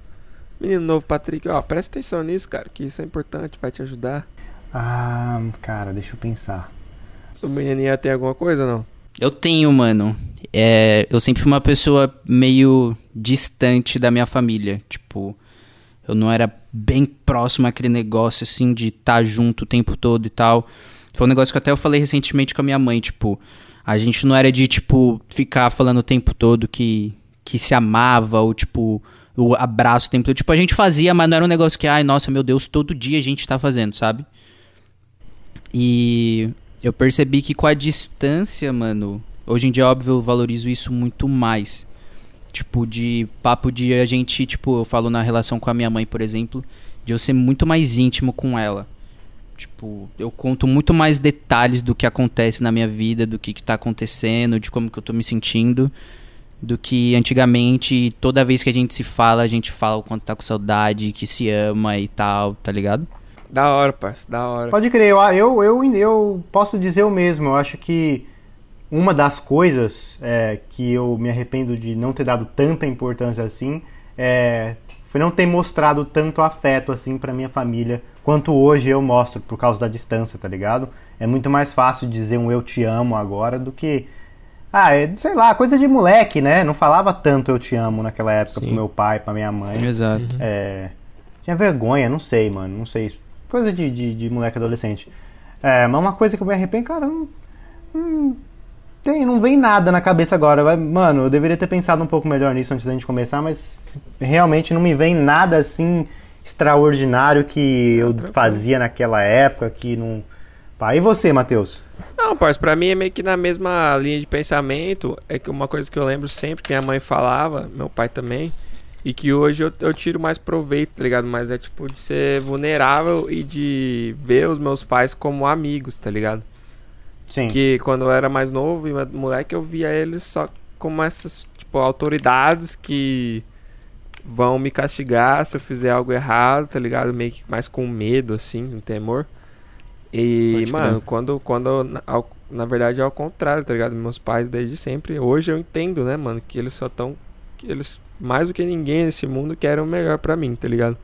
menino novo Patrick, ó, presta atenção nisso, cara, que isso é importante, vai te ajudar. Ah, cara, deixa eu pensar. O menininha tem alguma coisa ou não? Eu tenho, mano. É, eu sempre fui uma pessoa meio distante da minha família. Tipo, eu não era bem próximo àquele negócio, assim, de estar junto o tempo todo e tal. Foi um negócio que até eu falei recentemente com a minha mãe, tipo... A gente não era de, tipo, ficar falando o tempo todo que, que se amava, ou, tipo, o abraço o tempo todo. Tipo, a gente fazia, mas não era um negócio que, ai, nossa, meu Deus, todo dia a gente tá fazendo, sabe? E eu percebi que com a distância, mano, hoje em dia, óbvio, eu valorizo isso muito mais. Tipo, de papo de a gente, tipo, eu falo na relação com a minha mãe, por exemplo, de eu ser muito mais íntimo com ela. Tipo, eu conto muito mais detalhes do que acontece na minha vida, do que, que tá acontecendo, de como que eu tô me sentindo, do que antigamente, toda vez que a gente se fala, a gente fala o quanto tá com saudade, que se ama e tal, tá ligado? Da hora, parça, da hora. Pode crer, eu, eu, eu, eu posso dizer o mesmo. Eu acho que uma das coisas é, que eu me arrependo de não ter dado tanta importância assim é, foi não ter mostrado tanto afeto assim pra minha família quanto hoje eu mostro por causa da distância, tá ligado? É muito mais fácil dizer um eu te amo agora do que. Ah, é, sei lá, coisa de moleque, né? Não falava tanto eu te amo naquela época Sim. pro meu pai, pra minha mãe. Exato. É, tinha vergonha, não sei, mano, não sei. Coisa de, de, de moleque adolescente. É, mas uma coisa que eu me arrependo, cara, não, não, tem, não vem nada na cabeça agora. Vai, mano, eu deveria ter pensado um pouco melhor nisso antes da gente começar, mas realmente não me vem nada assim extraordinário que eu tranquilo. fazia naquela época, que não... Pá, e você, Matheus? Não, parça, pra mim é meio que na mesma linha de pensamento. É que uma coisa que eu lembro sempre que minha mãe falava, meu pai também, e que hoje eu, eu tiro mais proveito, tá ligado? Mas é tipo de ser vulnerável e de ver os meus pais como amigos, tá ligado? Sim. Que quando eu era mais novo e moleque, eu via eles só como essas, tipo, autoridades que vão me castigar se eu fizer algo errado, tá ligado? Meio que mais com medo, assim, um temor. E, mano, quando, quando na, ao- na verdade é ao contrário, tá ligado? Meus pais desde sempre, hoje eu entendo, né, mano, que eles só tão que eles mais do que ninguém nesse mundo querem o melhor pra mim, tá ligado?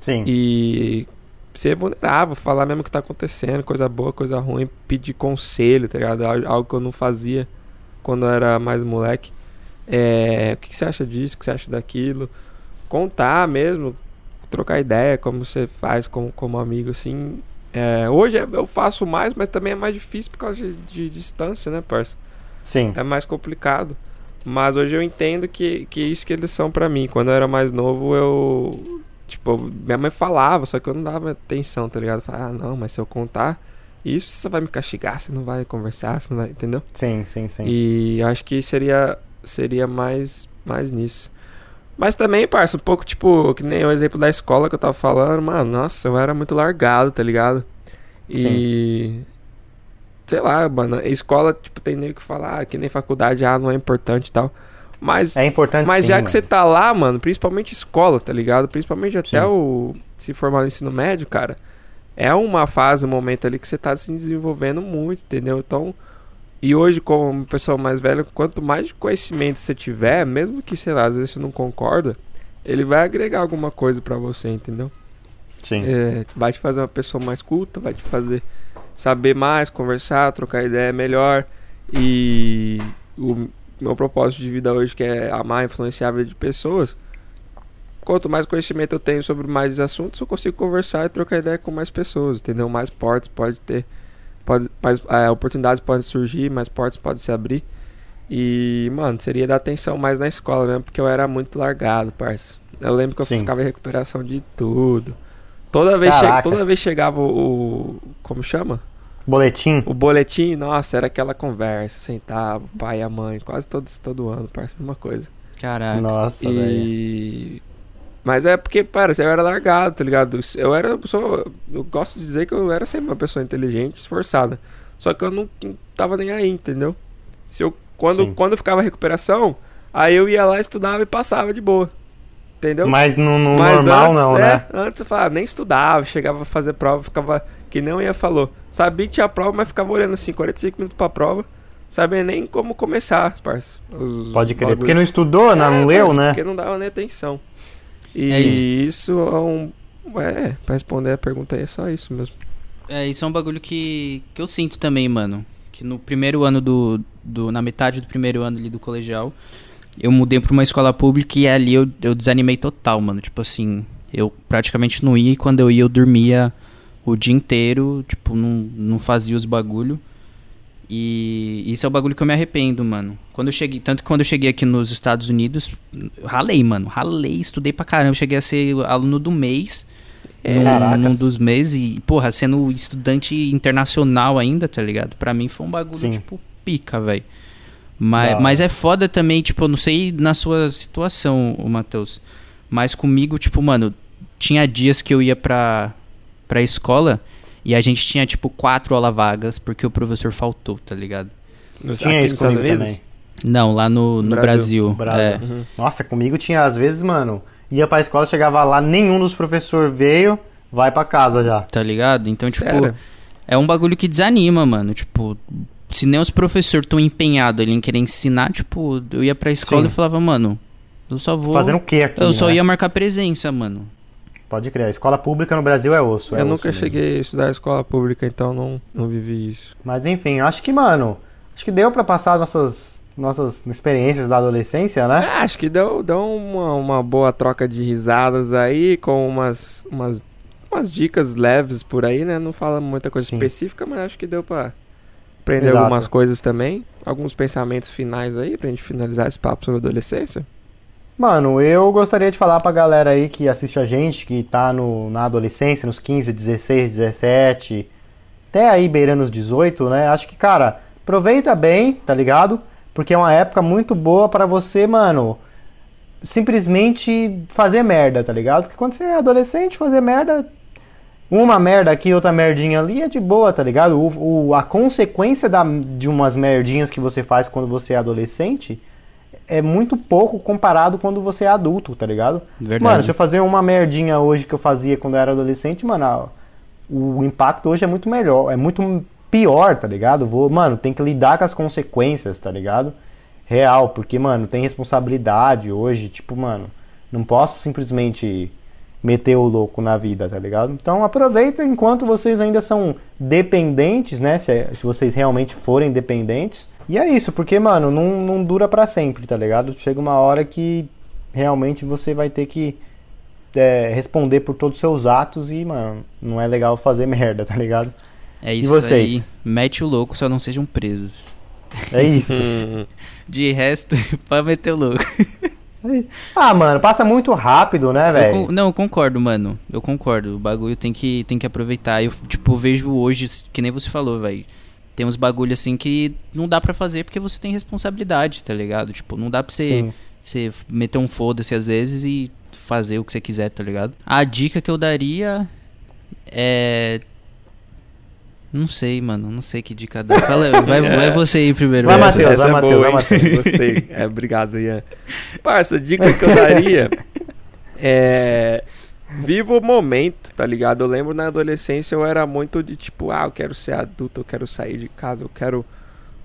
Sim. E ser vulnerável, falar mesmo o que tá acontecendo, coisa boa, coisa ruim, pedir conselho, tá ligado? Al- Algo que eu não fazia quando eu era mais moleque. É, o que que você acha disso? O que você acha daquilo? Contar mesmo, trocar ideia, como você faz como, como amigo, assim. É, hoje é- eu faço mais, mas também é mais difícil por causa de, de distância, né, parça? Sim. é mais complicado. Mas hoje eu entendo que, que isso que eles são pra mim. Quando eu era mais novo, eu. Tipo, minha mãe falava, só que eu não dava atenção, tá ligado? Falava, ah, não, mas se eu contar, isso você vai me castigar, você não vai conversar, você não vai. Entendeu? Sim, sim, sim. E eu acho que seria, seria mais, mais nisso. Mas também, parça, um pouco tipo, que nem o exemplo da escola que eu tava falando, mano, nossa, eu era muito largado, tá ligado? E. Sei lá, mano, escola, tipo, tem nem que falar, que nem faculdade, ah, não é importante e tal. Mas, É importante mas sim, já mano. que você tá lá, mano, principalmente escola, tá ligado? Principalmente até Sim. o se formar no ensino médio, cara. É uma fase, um momento ali que você tá se desenvolvendo muito, entendeu? Então, e hoje, como uma pessoa mais velha, quanto mais conhecimento você tiver, mesmo que, sei lá, às vezes você não concorda, ele vai agregar alguma coisa pra você, entendeu? Sim. É, vai te fazer uma pessoa mais culta, vai te fazer saber mais, conversar, trocar ideia melhor. E o meu propósito de vida hoje, que é amar e influenciar a vida de pessoas, quanto mais conhecimento eu tenho sobre mais assuntos, eu consigo conversar e trocar ideia com mais pessoas, entendeu? Mais portas pode ter, pode, mais é, oportunidades podem surgir, mais portas podem se abrir. E, mano, seria dar atenção mais na escola mesmo, porque eu era muito largado, parça. Eu lembro que eu Sim. ficava em recuperação de tudo. Toda vez, toda vez chegava o, o- Como chama? Boletim? O boletim, nossa, era aquela conversa, sentava, o pai e a mãe, quase todo, todo ano, parece a mesma coisa. Caraca. Nossa. E. Mas é porque, para, eu era largado, tá ligado? Eu era. Eu, sou, eu gosto de dizer que eu era sempre uma pessoa inteligente, esforçada. Só que eu não tava nem aí, entendeu? Se eu, quando, quando ficava recuperação, aí eu ia lá, estudava e passava de boa. Entendeu? Mas no, no Mas normal antes, não, né? né? Antes eu falava, nem estudava, chegava a fazer prova, ficava, que nem ia falou. Sabia que tinha prova, mas ficava olhando assim, 45 minutos pra prova. Sabia nem como começar, parça. Pode crer. Porque não estudou, não, não é, leu, parça, né? Porque não dava nem atenção. E É isso. isso é um. É, pra responder a pergunta aí é só isso mesmo. É, isso é um bagulho que, que eu sinto também, mano. Que no primeiro ano do, do. Na metade do primeiro ano ali do colegial, eu mudei pra uma escola pública e ali eu, eu desanimei total, mano. Tipo assim, eu praticamente não ia e quando eu ia eu dormia o dia inteiro, tipo, não, não fazia os bagulho. E isso é o bagulho que eu me arrependo, mano. Quando eu cheguei, tanto que quando eu cheguei aqui nos Estados Unidos, eu ralei, mano. Ralei, estudei pra caramba. Eu cheguei a ser aluno do mês. num, Caracas. num dos meses e, porra, sendo estudante internacional ainda, tá ligado? Pra mim foi um bagulho, Sim. tipo, pica, velho. Mas, mas é foda também, tipo, eu não sei na sua situação, o Matheus. Mas comigo, tipo, mano, tinha dias que eu ia pra, pra escola e a gente tinha, tipo, quatro aulas vagas porque o professor faltou, tá ligado? Nos, Tinha isso nos Estados também. Não, lá no, no Brasil. Brasil. Brasil. É. Uhum. Nossa, comigo tinha às vezes, mano, ia pra escola, chegava lá, nenhum dos professores veio, vai pra casa já. Tá ligado? Então, tipo, Sério? é um bagulho que desanima, mano. Tipo, se nem os professores estão empenhados ali em querer ensinar, tipo, eu ia pra escola Sim. e falava, mano, eu só vou. Fazendo o que aqui? Eu só né? ia marcar presença, mano. Pode crer, a escola pública no Brasil é osso. é Eu osso nunca mesmo. cheguei a estudar escola pública, então não, não vivi isso. Mas enfim, eu acho que, mano, acho que deu pra passar nossas, nossas experiências da adolescência, né? Ah, acho que deu, deu uma, uma boa troca de risadas aí, com umas, umas, umas dicas leves por aí, né? Não fala muita coisa Sim. específica, mas acho que deu pra aprender Exato. algumas coisas também. Alguns pensamentos finais aí, pra gente finalizar esse papo sobre adolescência. Mano, eu gostaria de falar pra galera aí que assiste a gente, que tá no, na adolescência, nos 15, 16, 17, até aí beirando os 18, né? Acho que, cara, aproveita bem, tá ligado? Porque é uma época muito boa pra você, mano, simplesmente fazer merda, tá ligado? Porque quando você é adolescente, fazer merda, uma merda aqui, outra merdinha ali é de boa, tá ligado? O, o- a consequência da, de umas merdinhas que você faz quando você é adolescente é muito pouco comparado quando você é adulto, tá ligado? Verdade. Mano, se eu fazer uma merdinha hoje que eu fazia quando eu era adolescente, mano, o impacto hoje é muito melhor, é muito pior, tá ligado? Vou, mano, tem que lidar com as consequências, tá ligado? Real, porque, mano, tem responsabilidade hoje, tipo, mano, não posso simplesmente meter o louco na vida, tá ligado? Então aproveita enquanto vocês ainda são dependentes, né? Se, se vocês realmente forem dependentes. E é isso, porque, mano, não, não dura pra sempre, tá ligado? Chega uma hora que realmente você vai ter que é, responder por todos os seus atos e, mano, não é legal fazer [LAUGHS] merda, tá ligado? É isso vocês? aí. Mete o louco, só não sejam presos. É isso. [LAUGHS] De resto, [LAUGHS] pra meter o louco. Ah, mano, passa muito rápido, né, velho? não, eu concordo, mano. Eu concordo. O bagulho tem que, tem que aproveitar. Eu, tipo, vejo hoje, que nem você falou, velho. Tem uns bagulho assim que não dá pra fazer porque você tem responsabilidade, tá ligado? Tipo, não dá pra você, Sim. você meter um foda-se às vezes e fazer o que você quiser, tá ligado? A dica que eu daria é. Não sei, mano. Não sei que dica dar. Fala, [LAUGHS] vai, vai você aí primeiro. Vai, Wesley. Matheus, vai, é Matheus, boa, vai, hein? Gostei. É, obrigado, Ian. Parça, dica que eu daria é. Viva o momento, tá ligado? Eu lembro na adolescência eu era muito de tipo, ah, eu quero ser adulto, eu quero sair de casa, eu quero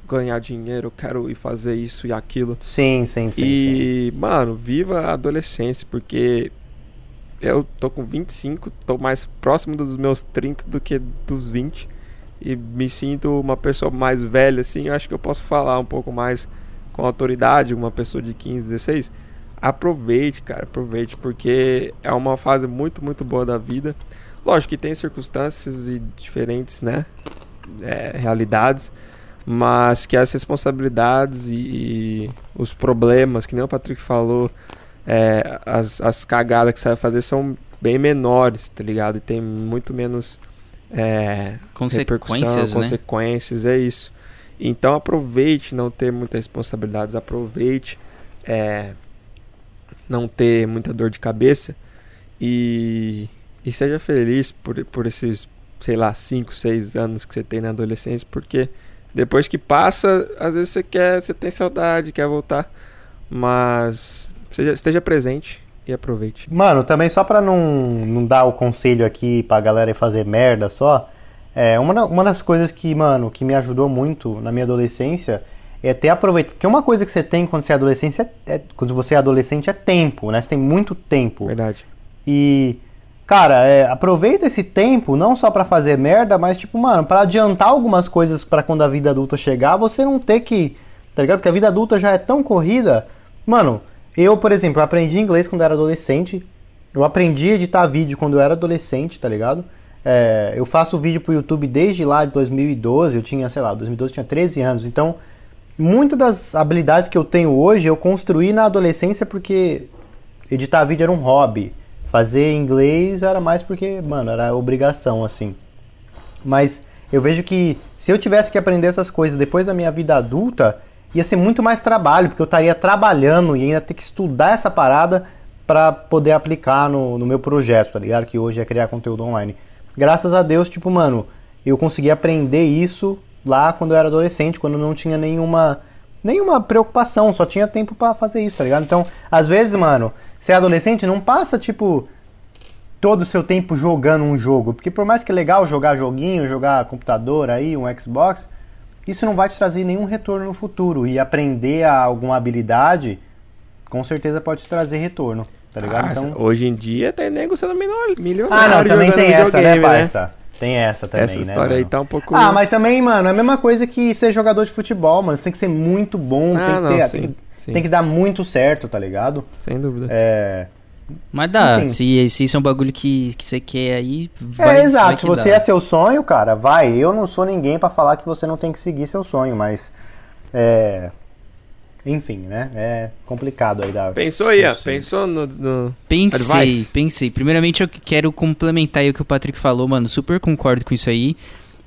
ganhar dinheiro, eu quero ir fazer isso e aquilo. Sim, sim, sim. sim. E, mano, viva a adolescência, porque eu tô com 25, tô mais próximo dos meus 30 do que dos 20. E me sinto uma pessoa mais velha, assim. Eu acho que eu posso falar um pouco mais com autoridade, uma pessoa de 15, 16. Aproveite, cara, aproveite, porque é uma fase muito, muito boa da vida. Lógico que tem circunstâncias e diferentes, né? é, realidades, mas que as responsabilidades e, e os problemas, que nem o Patrick falou, é, as, as cagadas que você vai fazer são bem menores, tá ligado? E tem muito menos é, Consequências, repercussão, né? consequências, é isso. Então aproveite não ter muitas responsabilidades, aproveite é, não ter muita dor de cabeça e, e seja feliz por, por esses sei lá, 5, 6 anos que você tem na adolescência, porque depois que passa, às vezes você quer, você tem saudade, quer voltar, mas seja, esteja presente e aproveite. Mano, também só pra não, não dar o conselho aqui pra galera fazer merda só, é, uma, uma das coisas que, mano, que me ajudou muito na minha adolescência é ter aproveitado. Porque uma coisa que você tem quando você é adolescente é, é, quando você é adolescente é tempo, né? Você tem muito tempo. Verdade. E, cara, é, aproveita esse tempo não só pra fazer merda, mas, tipo, mano, pra adiantar algumas coisas pra quando a vida adulta chegar, você não ter que. Tá ligado? Porque a vida adulta já é tão corrida. Mano, eu, por exemplo, aprendi inglês quando eu era adolescente. Eu aprendi a editar vídeo quando eu era adolescente, tá ligado? É, eu faço vídeo pro YouTube desde lá de 2012. Eu tinha, sei lá, 2012 eu tinha 13 anos. Então, muitas das habilidades que eu tenho hoje eu construí na adolescência porque editar vídeo era um hobby. Fazer inglês era mais porque, mano, era obrigação, assim. Mas eu vejo que se eu tivesse que aprender essas coisas depois da minha vida adulta, ia ser muito mais trabalho, porque eu estaria trabalhando e ainda ter que estudar essa parada para poder aplicar no, no meu projeto, tá ligado? Que hoje é criar conteúdo online. Graças a Deus, tipo, mano, eu consegui aprender isso lá quando eu era adolescente, quando não tinha nenhuma nenhuma preocupação, só tinha tempo para fazer isso, tá ligado? Então, às vezes, mano, você é adolescente, não passa tipo todo o seu tempo jogando um jogo, porque por mais que é legal jogar joguinho, jogar computador aí, um Xbox, isso não vai te trazer nenhum retorno no futuro e aprender alguma habilidade com certeza pode te trazer retorno, tá ligado? Ah, então, hoje em dia tem nego sendo milionário. ah, não, também tem essa, né, videogame, parça? Tem essa também, Essa né? história aí mano? tá um pouco. Ah, mas também, mano, é a mesma coisa que ser jogador de futebol, mano. Você tem que ser muito bom, Ah, tem, que não, ter- sim, tem, que, sim. tem que dar muito certo, tá ligado? Sem dúvida. É, Mas dá, Enfim. se, se isso é um bagulho que, que você quer aí, vai. é exato, vai se que você dá. é seu sonho, cara, vai. Eu não sou ninguém pra falar que você não tem que seguir seu sonho, mas é enfim, né? É complicado aí da Pensou aí, ó. Pensou no. no... Pensei, Advice. pensei. Primeiramente, eu quero complementar aí o que o Patrick falou, mano. Super concordo com isso aí.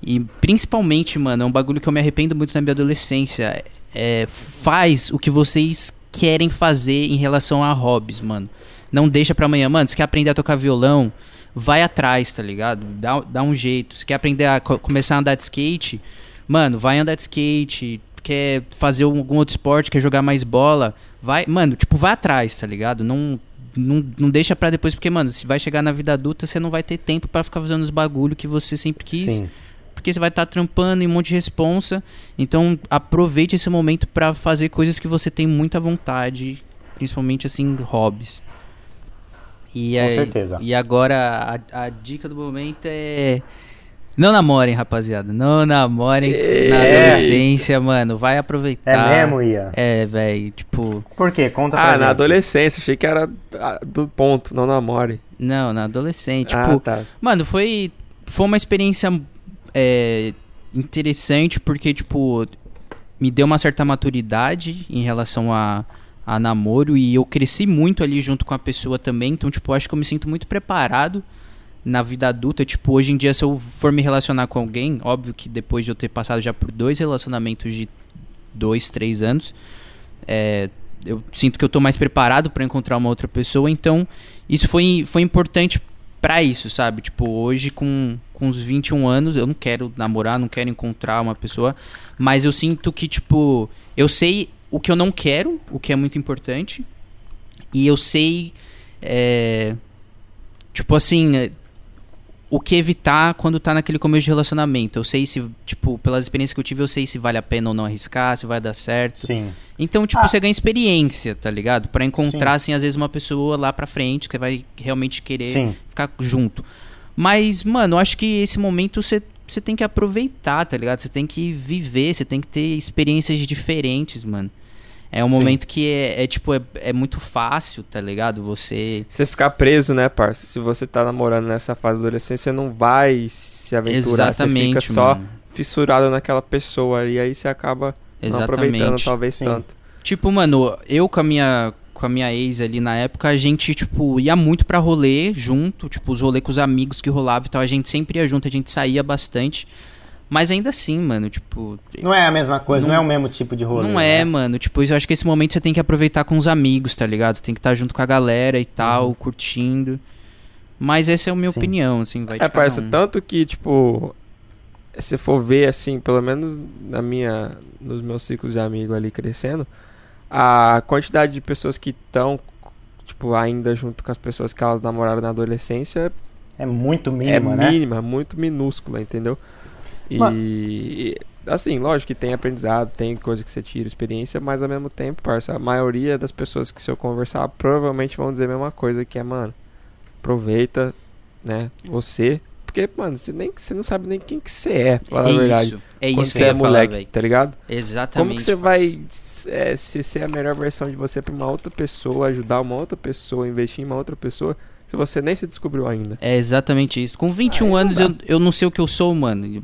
E principalmente, mano, é um bagulho que eu me arrependo muito na minha adolescência. É, faz o que vocês querem fazer em relação a hobbies, mano. Não deixa pra amanhã. Mano, você quer aprender a tocar violão? Vai atrás, tá ligado? Dá, dá um jeito. Você quer aprender a co- começar a andar de skate? Mano, vai andar de skate. Quer fazer algum outro esporte? Quer jogar mais bola? Vai, mano, tipo, vai atrás, tá ligado? Não, não, não deixa pra depois, porque, mano, se vai chegar na vida adulta, você não vai ter tempo pra ficar fazendo os bagulho que você sempre quis. Sim. Porque você vai estar trampando em um monte de responsa. Então, aproveite esse momento pra fazer coisas que você tem muita vontade, principalmente assim, hobbies. E, Com aí- certeza. e agora a, a dica do momento é não namorem, rapaziada. Não namorem na É. adolescência, mano. Vai aproveitar. É mesmo, Ia? É, velho, tipo, Por quê? Conta pra Ah, gente. na adolescência. Achei que era ah, do ponto, não namore. não, na adolescente, ah, tipo, tá. Mano, foi, foi uma experiência é, interessante porque, tipo, me deu uma certa maturidade em relação a, a namoro e eu cresci muito ali junto com a pessoa também. Então, tipo, acho que eu me sinto muito preparado na vida adulta. Tipo, hoje em dia, se eu for me relacionar com alguém, óbvio que depois de eu ter passado já por dois relacionamentos de dois, três anos, é, eu sinto que eu tô mais preparado para encontrar uma outra pessoa. Então, isso foi, foi importante pra isso, sabe? Tipo, hoje com, com uns 21 anos, eu não quero namorar, não quero encontrar uma pessoa, mas eu sinto que, tipo, eu sei o que eu não quero, o que é muito importante, e eu sei, é, tipo assim, é, o que evitar quando tá naquele começo de relacionamento. Eu sei se, tipo, pelas experiências que eu tive, eu sei se vale a pena ou não arriscar, se vai dar certo. Sim. Então, tipo, Ah. você ganha experiência, tá ligado? Pra encontrar, assim, às vezes uma pessoa lá pra frente que você vai realmente querer Sim. ficar junto. Mas, mano, eu acho que esse momento você, você tem que aproveitar, tá ligado? Você tem que viver, você tem que ter experiências diferentes, mano. É um momento que é, é, tipo, é, é muito fácil, tá ligado? Você. Você ficar preso, né, parça? Se você tá namorando nessa fase da adolescência, você não vai se aventurar. Exatamente, você fica só mano. fissurado naquela pessoa e aí você acaba não aproveitando Exatamente. talvez Sim. tanto. Tipo, mano, eu com a minha com a minha ex ali na época, a gente, tipo, ia muito pra rolê junto, tipo, os rolês com os amigos que rolavam e tal, a gente sempre ia junto, a gente saía bastante. Mas ainda assim, mano, tipo, Não é a mesma coisa, não, Não- é o mesmo tipo de rolê. não é, né? mano, tipo, eu acho que esse momento você tem que aproveitar com os amigos, tá ligado? Tem que estar junto com a galera e tal, Uhum. curtindo. Mas essa é a minha Sim. opinião, assim, vai É, parece um. tanto que, tipo, se for ver, assim, pelo menos na minha, nos meus ciclos de amigos ali crescendo, a quantidade de pessoas que estão, tipo, ainda junto com as pessoas que elas namoraram na adolescência é muito mínima, é né? É mínima, muito minúscula, entendeu? E, mas... assim, lógico que tem aprendizado, tem coisa que você tira, experiência, mas ao mesmo tempo, parça, a maioria das pessoas que se eu conversar provavelmente vão dizer a mesma coisa, que é, mano, aproveita, né, você, porque, mano, você, nem, você não sabe nem quem que você é, pra falar é a verdade. Isso, é quando isso você é moleque, falar, tá ligado? Exatamente. Como que você vai é, se ser a melhor versão de você pra uma outra pessoa, ajudar uma outra pessoa, investir em uma outra pessoa, se você nem se descobriu ainda? É exatamente isso. Com 21 Aí anos eu, eu não sei o que eu sou, mano.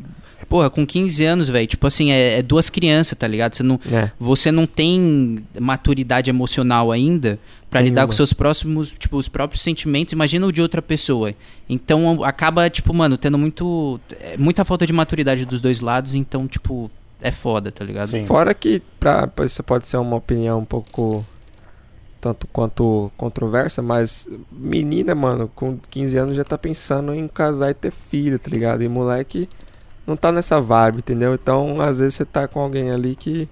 Porra, com 15 anos, velho, tipo assim, é, é, duas crianças, tá ligado? Você não, é. você não tem maturidade emocional ainda para lidar com seus próximos, tipo, os próprios sentimentos. Imagina o de outra pessoa. Então acaba, tipo, mano, tendo muito. É, muita falta de maturidade dos dois lados, então, tipo, é foda, tá ligado? Sim. Fora que pra, pra, isso pode ser uma opinião um pouco tanto quanto controversa, mas menina, mano, com 15 anos já tá pensando em casar e ter filho, tá ligado? E moleque não tá nessa vibe, entendeu? Então, às vezes você tá com alguém ali que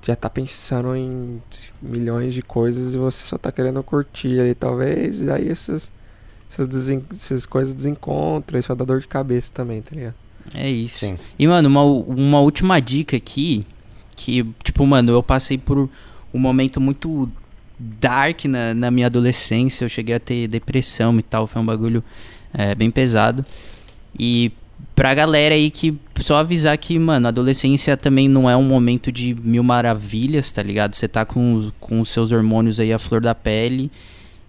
já tá pensando em milhões de coisas e você só tá querendo curtir ali, talvez, e aí essas, essas, desen essas coisas desencontram, isso só dá dor de cabeça também, tá ligado? É isso. Sim. E, mano, uma, uma última dica aqui, que, tipo, mano, eu passei por um momento muito dark na, na minha adolescência, eu cheguei a ter depressão e tal, foi um bagulho é, bem pesado. E pra galera aí que só avisar que, mano, adolescência também não é um momento de mil maravilhas, tá ligado? Você tá com, com os seus hormônios aí à flor da pele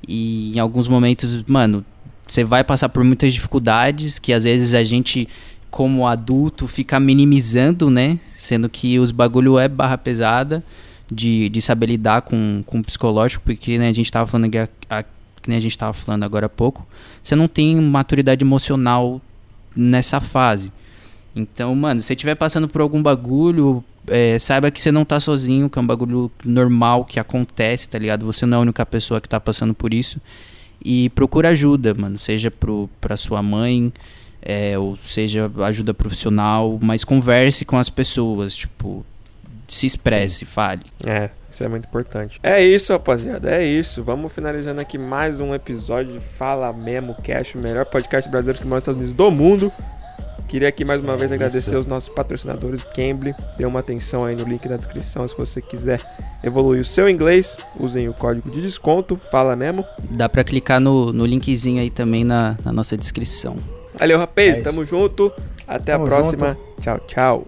e em alguns momentos, mano, você vai passar por muitas dificuldades que às vezes a gente como adulto fica minimizando, né? Sendo que os bagulho é barra pesada de, de saber lidar com, com o psicológico, porque né, a gente tava falando que, a, a, que a gente tava falando agora há pouco, você não tem maturidade emocional nessa fase. Então, mano, se você estiver passando por algum bagulho, é, saiba que você não tá sozinho, que é um bagulho normal que acontece, tá ligado? Você não é a única pessoa que tá passando por isso. E procura ajuda, mano. Seja pro, pra sua mãe, é, ou seja ajuda profissional, mas converse com as pessoas, tipo, se expresse, Sim. fale. É, isso é muito importante. É isso, rapaziada, é isso. Vamos finalizando aqui mais um episódio de Fala Memo Cash, o melhor podcast brasileiro que mora nos Estados Unidos do mundo. Queria aqui mais uma vez agradecer os nossos patrocinadores, Cambly. Dê uma atenção aí no link da descrição se você quiser evoluir o seu inglês. Usem o código de desconto, Fala Memo. Dá pra clicar no, no linkzinho aí também na, na nossa descrição. Valeu, rapaz. É Tamo junto. Até Tamo a próxima. Junto. Tchau, tchau.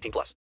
18 plus.